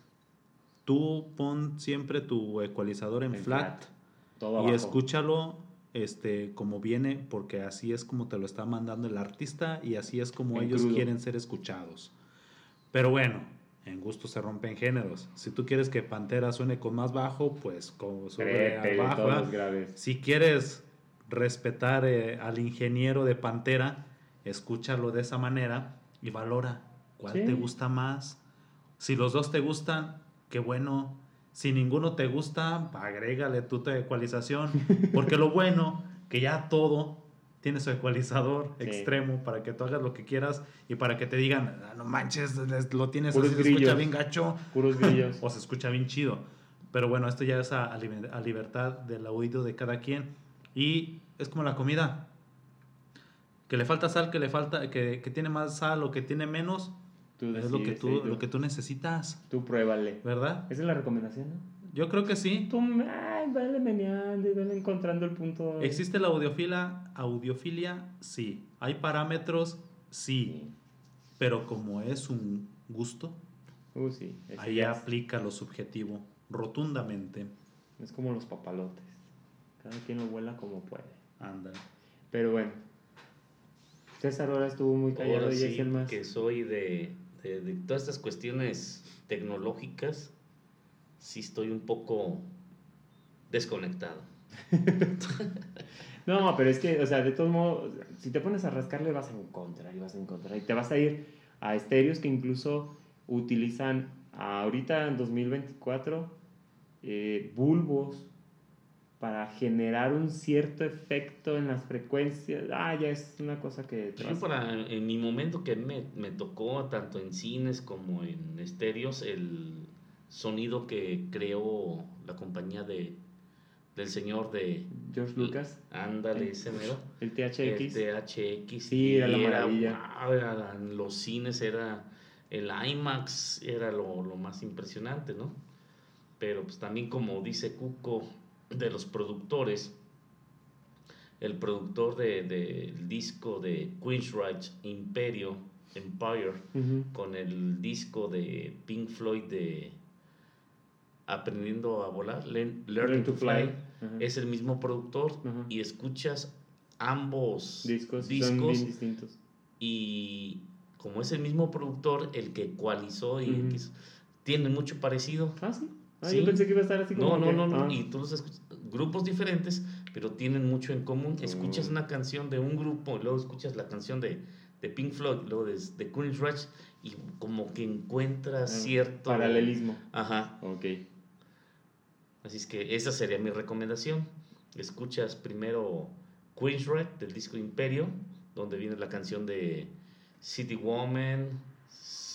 Tú pon siempre tu ecualizador en En flat, y escúchalo este como viene porque así es como te lo está mandando el artista y así es como En ellos crudo. quieren ser escuchados. Pero bueno, en gusto se rompen géneros. Si tú quieres que Pantera suene con más bajo, pues todos ¿verdad? los graves. Si quieres respetar eh, al ingeniero de Pantera, escúchalo de esa manera y valora cuál Sí. te gusta más. Si los dos te gustan, qué bueno. Si ninguno te gusta, agrégale tu ecualización. <laughs> Porque lo bueno, que ya todo tiene su ecualizador Sí. extremo para que tú hagas lo que quieras y para que te digan, "Ah, no manches, lo tienes Puros así, se escucha bien gacho Puros grillos. <laughs> o se escucha bien chido. Pero bueno, esto ya es a libertad del oído de cada quien. Y es como la comida. Que le falta sal, que le falta, que, que tiene más sal o que tiene menos, Tú es lo que, tú, sí, lo que tú necesitas, Tú pruébale. ¿verdad? Esa es la recomendación, ¿no? Yo creo que sí. Tú, ay, vale meneando y vale encontrando el punto. ¿Existe la audiofilia? Audiofilia, sí. ¿Hay parámetros? Sí. Sí. Pero como es un gusto, Uh, sí. ahí es- aplica lo subjetivo rotundamente. Es como los papalotes. Cada quien lo vuela como puede. Anda. Pero bueno. César ahora estuvo muy callado Ahora y es sí el más. que soy de, de- todas estas cuestiones tecnológicas, sí estoy un poco desconectado. <laughs> No, pero es que, o sea, de todos modos, si te pones a rascarle vas a encontrar y vas a encontrar. Y te vas a ir a estéreos que incluso utilizan ahorita en 2024 eh, bulbos para generar un cierto efecto en las frecuencias. Ah, ya es una cosa que... Yo para, en mi momento que me, me tocó, tanto en cines como en estéreos, el sonido que creó la compañía de, del señor de... George Lucas, Ándale, ese mero. el THX. El THX. Sí, era la maravilla. wow, era- en los cines era el IMAX, era lo, lo más impresionante, ¿no? Pero pues también como dice Cuco de los productores, el productor de- del disco de Queensryche Imperio, Empire, con el disco de Pink Floyd de Aprendiendo a volar, Learn- Learning to Fly, es el mismo productor y escuchas ambos discos, discos distintos. y como es el mismo productor el que ecualizó y tiene mucho parecido. Ah, sí. Ah, Sí. yo pensé que iba a estar así como No, no, que- no, no, ah. y tú los escuchas, grupos diferentes, pero tienen mucho en común. Escuchas Mm. una canción de un grupo luego escuchas la canción de, de Pink Floyd, luego de, de Queen's Rush y como que encuentras Ah, cierto Paralelismo. Ajá. Ok. Así es que esa sería mi recomendación. Escuchas primero Queen's Red del disco Imperio, donde viene la canción de City Woman,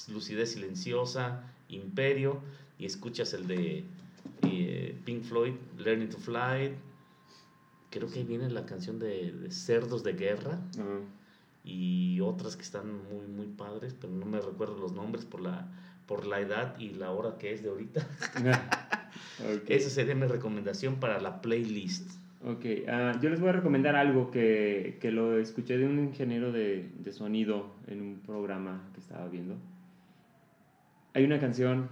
Lucidez Silenciosa, Imperio, y escuchas el de eh, Pink Floyd, Learning to Fly. Creo que ahí viene la canción de, de Cerdos de Guerra Ah. y otras que están muy, muy padres, pero no me recuerdo los nombres por la, por la edad y la hora que es de ahorita. <laughs> Ok. Esa sería mi recomendación para la playlist. Ok, ah, yo les voy a recomendar algo que, que lo escuché de un ingeniero de, de sonido en un programa que estaba viendo. Hay una canción,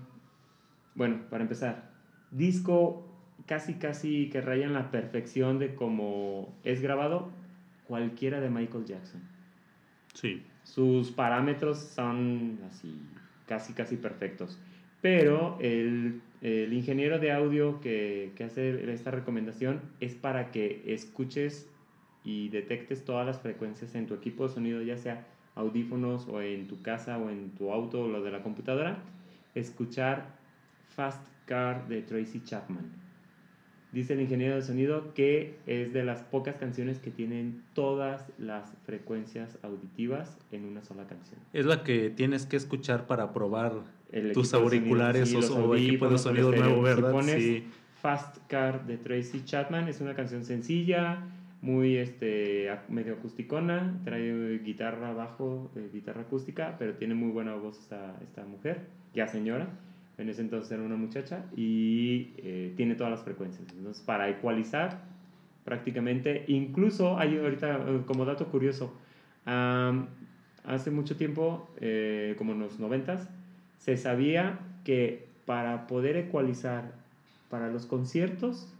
bueno, para empezar, disco casi casi que raya en la perfección de cómo es grabado cualquiera de Michael Jackson. Sí. Sus parámetros son así, casi casi perfectos. Pero el, el ingeniero de audio que, que hace esta recomendación es para que escuches y detectes todas las frecuencias en tu equipo de sonido, ya sea audífonos o en tu casa o en tu auto o lo de la computadora, escuchar Fast Car de Tracy Chapman. Dice el ingeniero de sonido que es de las pocas canciones que tienen todas las frecuencias auditivas en una sola canción. Es la que tienes que escuchar para probar tus auriculares sonido, sí, o, o equipo de sonido nuevo. Si ¿verdad? pones Sí. Fast Car de Tracy Chapman es una canción sencilla, muy este, medio acusticona, trae guitarra bajo, eh, guitarra acústica, pero tiene muy buena voz esta, esta mujer, ya señora, en ese entonces era una muchacha, y eh, tiene todas las frecuencias. Entonces, para ecualizar, prácticamente, incluso hay ahorita, eh, como dato curioso, am, hace mucho tiempo, eh, como en los noventas, se sabía que para poder ecualizar para los conciertos,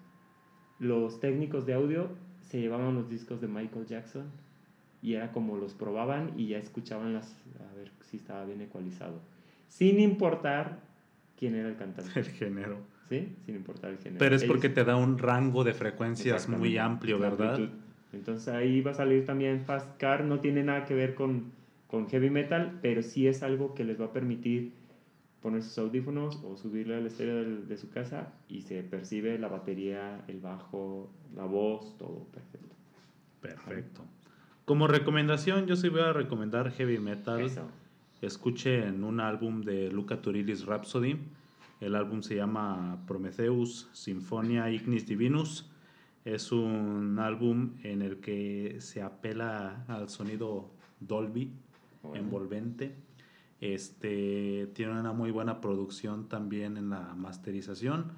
los técnicos de audio se llevaban los discos de Michael Jackson y era como los probaban y ya escuchaban las a ver si estaba bien ecualizado, sin importar quién era el cantante, El género. ¿sí? Sin importar el género. Pero es Ellos- porque te da un rango de frecuencias muy amplio, ¿verdad? Entonces ahí va a salir también Fast Car, no tiene nada que ver con, con heavy metal, pero sí es algo que les va a permitir poner sus audífonos o subirle al estéreo del- de su casa y se percibe la batería, el bajo, la voz, todo perfecto. Perfecto. Como recomendación, yo sí voy a recomendar heavy metal. Eso. Escuchen un álbum de Luca Turilli's Rhapsody. El álbum se llama Prometheus Sinfonia Ignis Divinus. Es un álbum en el que se apela al sonido Dolby, Bueno. envolvente. Este tiene una muy buena producción también en la masterización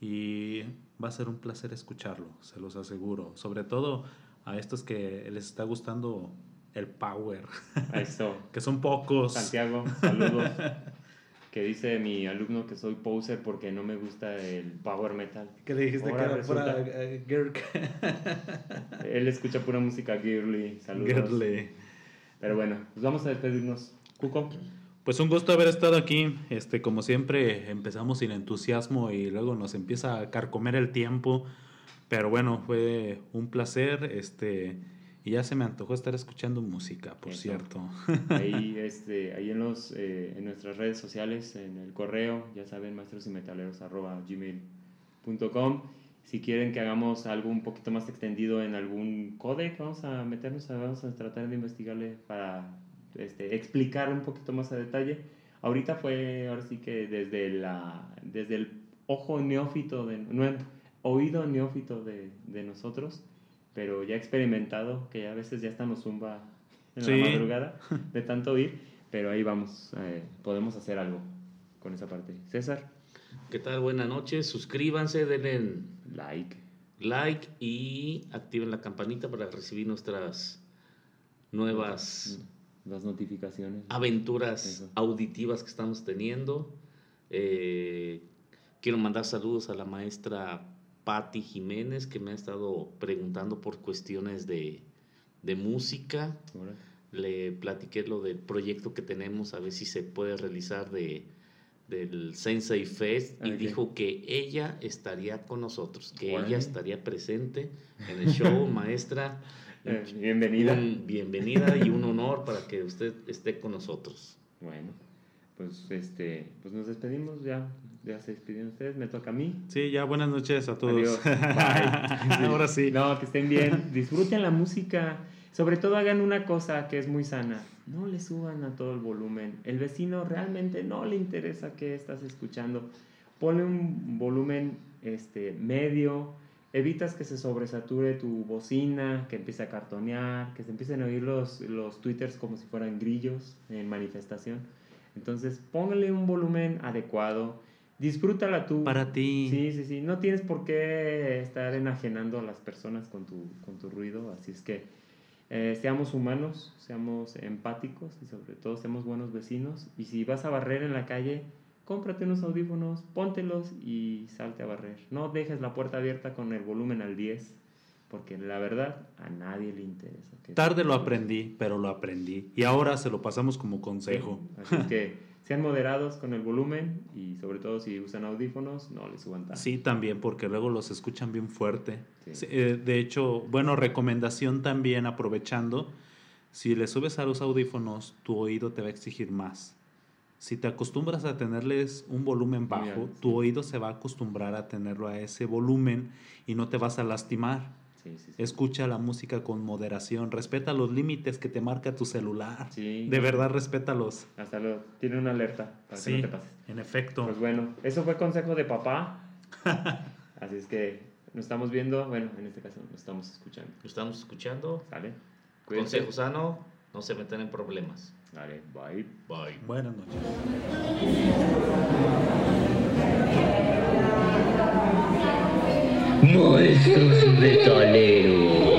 y va a ser un placer escucharlo, se los aseguro. Sobre todo a estos que les está gustando el power, Eso. <laughs> que son pocos. Santiago, saludos. que dice mi alumno que soy poser porque no me gusta el power metal. Que le dijiste Ahora que era eh, girl- Él escucha pura música girly. Saludos. girly. Pero bueno, pues vamos a despedirnos. Cuco. Pues un gusto haber estado aquí. Este, como siempre, empezamos sin entusiasmo y luego nos empieza a carcomer el tiempo. Pero bueno, fue un placer. Este, y ya se me antojó estar escuchando música, por Eso. cierto. Ahí, <laughs> este, ahí en, los, eh, en nuestras redes sociales, en el correo, ya saben, maestros y metaleros arroba gmail.com. Si quieren que hagamos algo un poquito más extendido en algún codec, vamos a meternos, a- vamos a tratar de investigarle para este, explicar un poquito más a detalle. Ahorita fue, ahora sí que desde, la, desde el ojo neófito, de, no, oído neófito de, de nosotros, pero ya experimentado, que a veces ya hasta nos zumba en Sí. la madrugada <laughs> de tanto oír, pero ahí vamos, eh, podemos hacer algo con esa parte. César, ¿Qué tal? Buenas noches. Suscríbanse, denle like. like y activen la campanita para recibir nuestras nuevas Las notificaciones. aventuras Eso. auditivas que estamos teniendo. Eh, quiero mandar saludos a la maestra Patti Jiménez que me ha estado preguntando por cuestiones de, de música. Le platiqué lo del proyecto que tenemos, a ver si se puede realizar de, del Sensei Fest. Y Ok. dijo que ella estaría con nosotros, que ella estaría presente en el <laughs> show, maestra. eh, bienvenida. Un- bienvenida y un honor para que usted esté con nosotros. Bueno, pues este, pues nos despedimos ya. Ya se despidieron ustedes, me toca a mí. Sí, ya buenas noches a todos. <laughs> Bye. Ahora sí. No, que estén bien. Disfruten la música. Sobre todo hagan una cosa que es muy sana. No le suban a todo el volumen. El vecino realmente no le interesa qué estás escuchando. Ponle un volumen este, medio. Evitas que se sobresature tu bocina, que empiece a cartonear, que se empiecen a oír los, los twitters como si fueran grillos en manifestación. Entonces, póngale un volumen adecuado disfrútala tú. Para ti. Sí, sí, sí. No tienes por qué estar enajenando a las personas con tu, con tu ruido. Así es que eh, seamos humanos, seamos empáticos y sobre todo seamos buenos vecinos. Y si vas a barrer en la calle, cómprate unos audífonos, póntelos y salte a barrer. No dejes la puerta abierta con el volumen al 10, porque la verdad a nadie le interesa. Tarde lo aprendí, pero lo aprendí. Y ahora se lo pasamos como consejo. Así es que <laughs> sean moderados con el volumen y sobre todo si usan audífonos, no les suban tanto. Sí, también, porque luego los escuchan bien fuerte. Sí. Eh, de hecho, bueno, recomendación también, aprovechando, si le subes a los audífonos, tu oído te va a exigir más. Si te acostumbras a tenerles un volumen bajo, tu oído se va a acostumbrar a tenerlo a ese volumen y no te vas a lastimar. Sí, sí, sí. Escucha la música con moderación, respeta los límites que te marca tu celular. Sí. De verdad, respétalos. Hasta lo tiene una alerta para que no te pases. en efecto. Pues bueno, eso fue consejo de papá. <laughs> Así es que nos estamos viendo, bueno, en este caso nos estamos escuchando. Lo estamos escuchando. ¿Sale? Cuídense. Consejo sano, no se metan en problemas. Vale, bye. Bye. Buenas noches. Monstruos metaleros.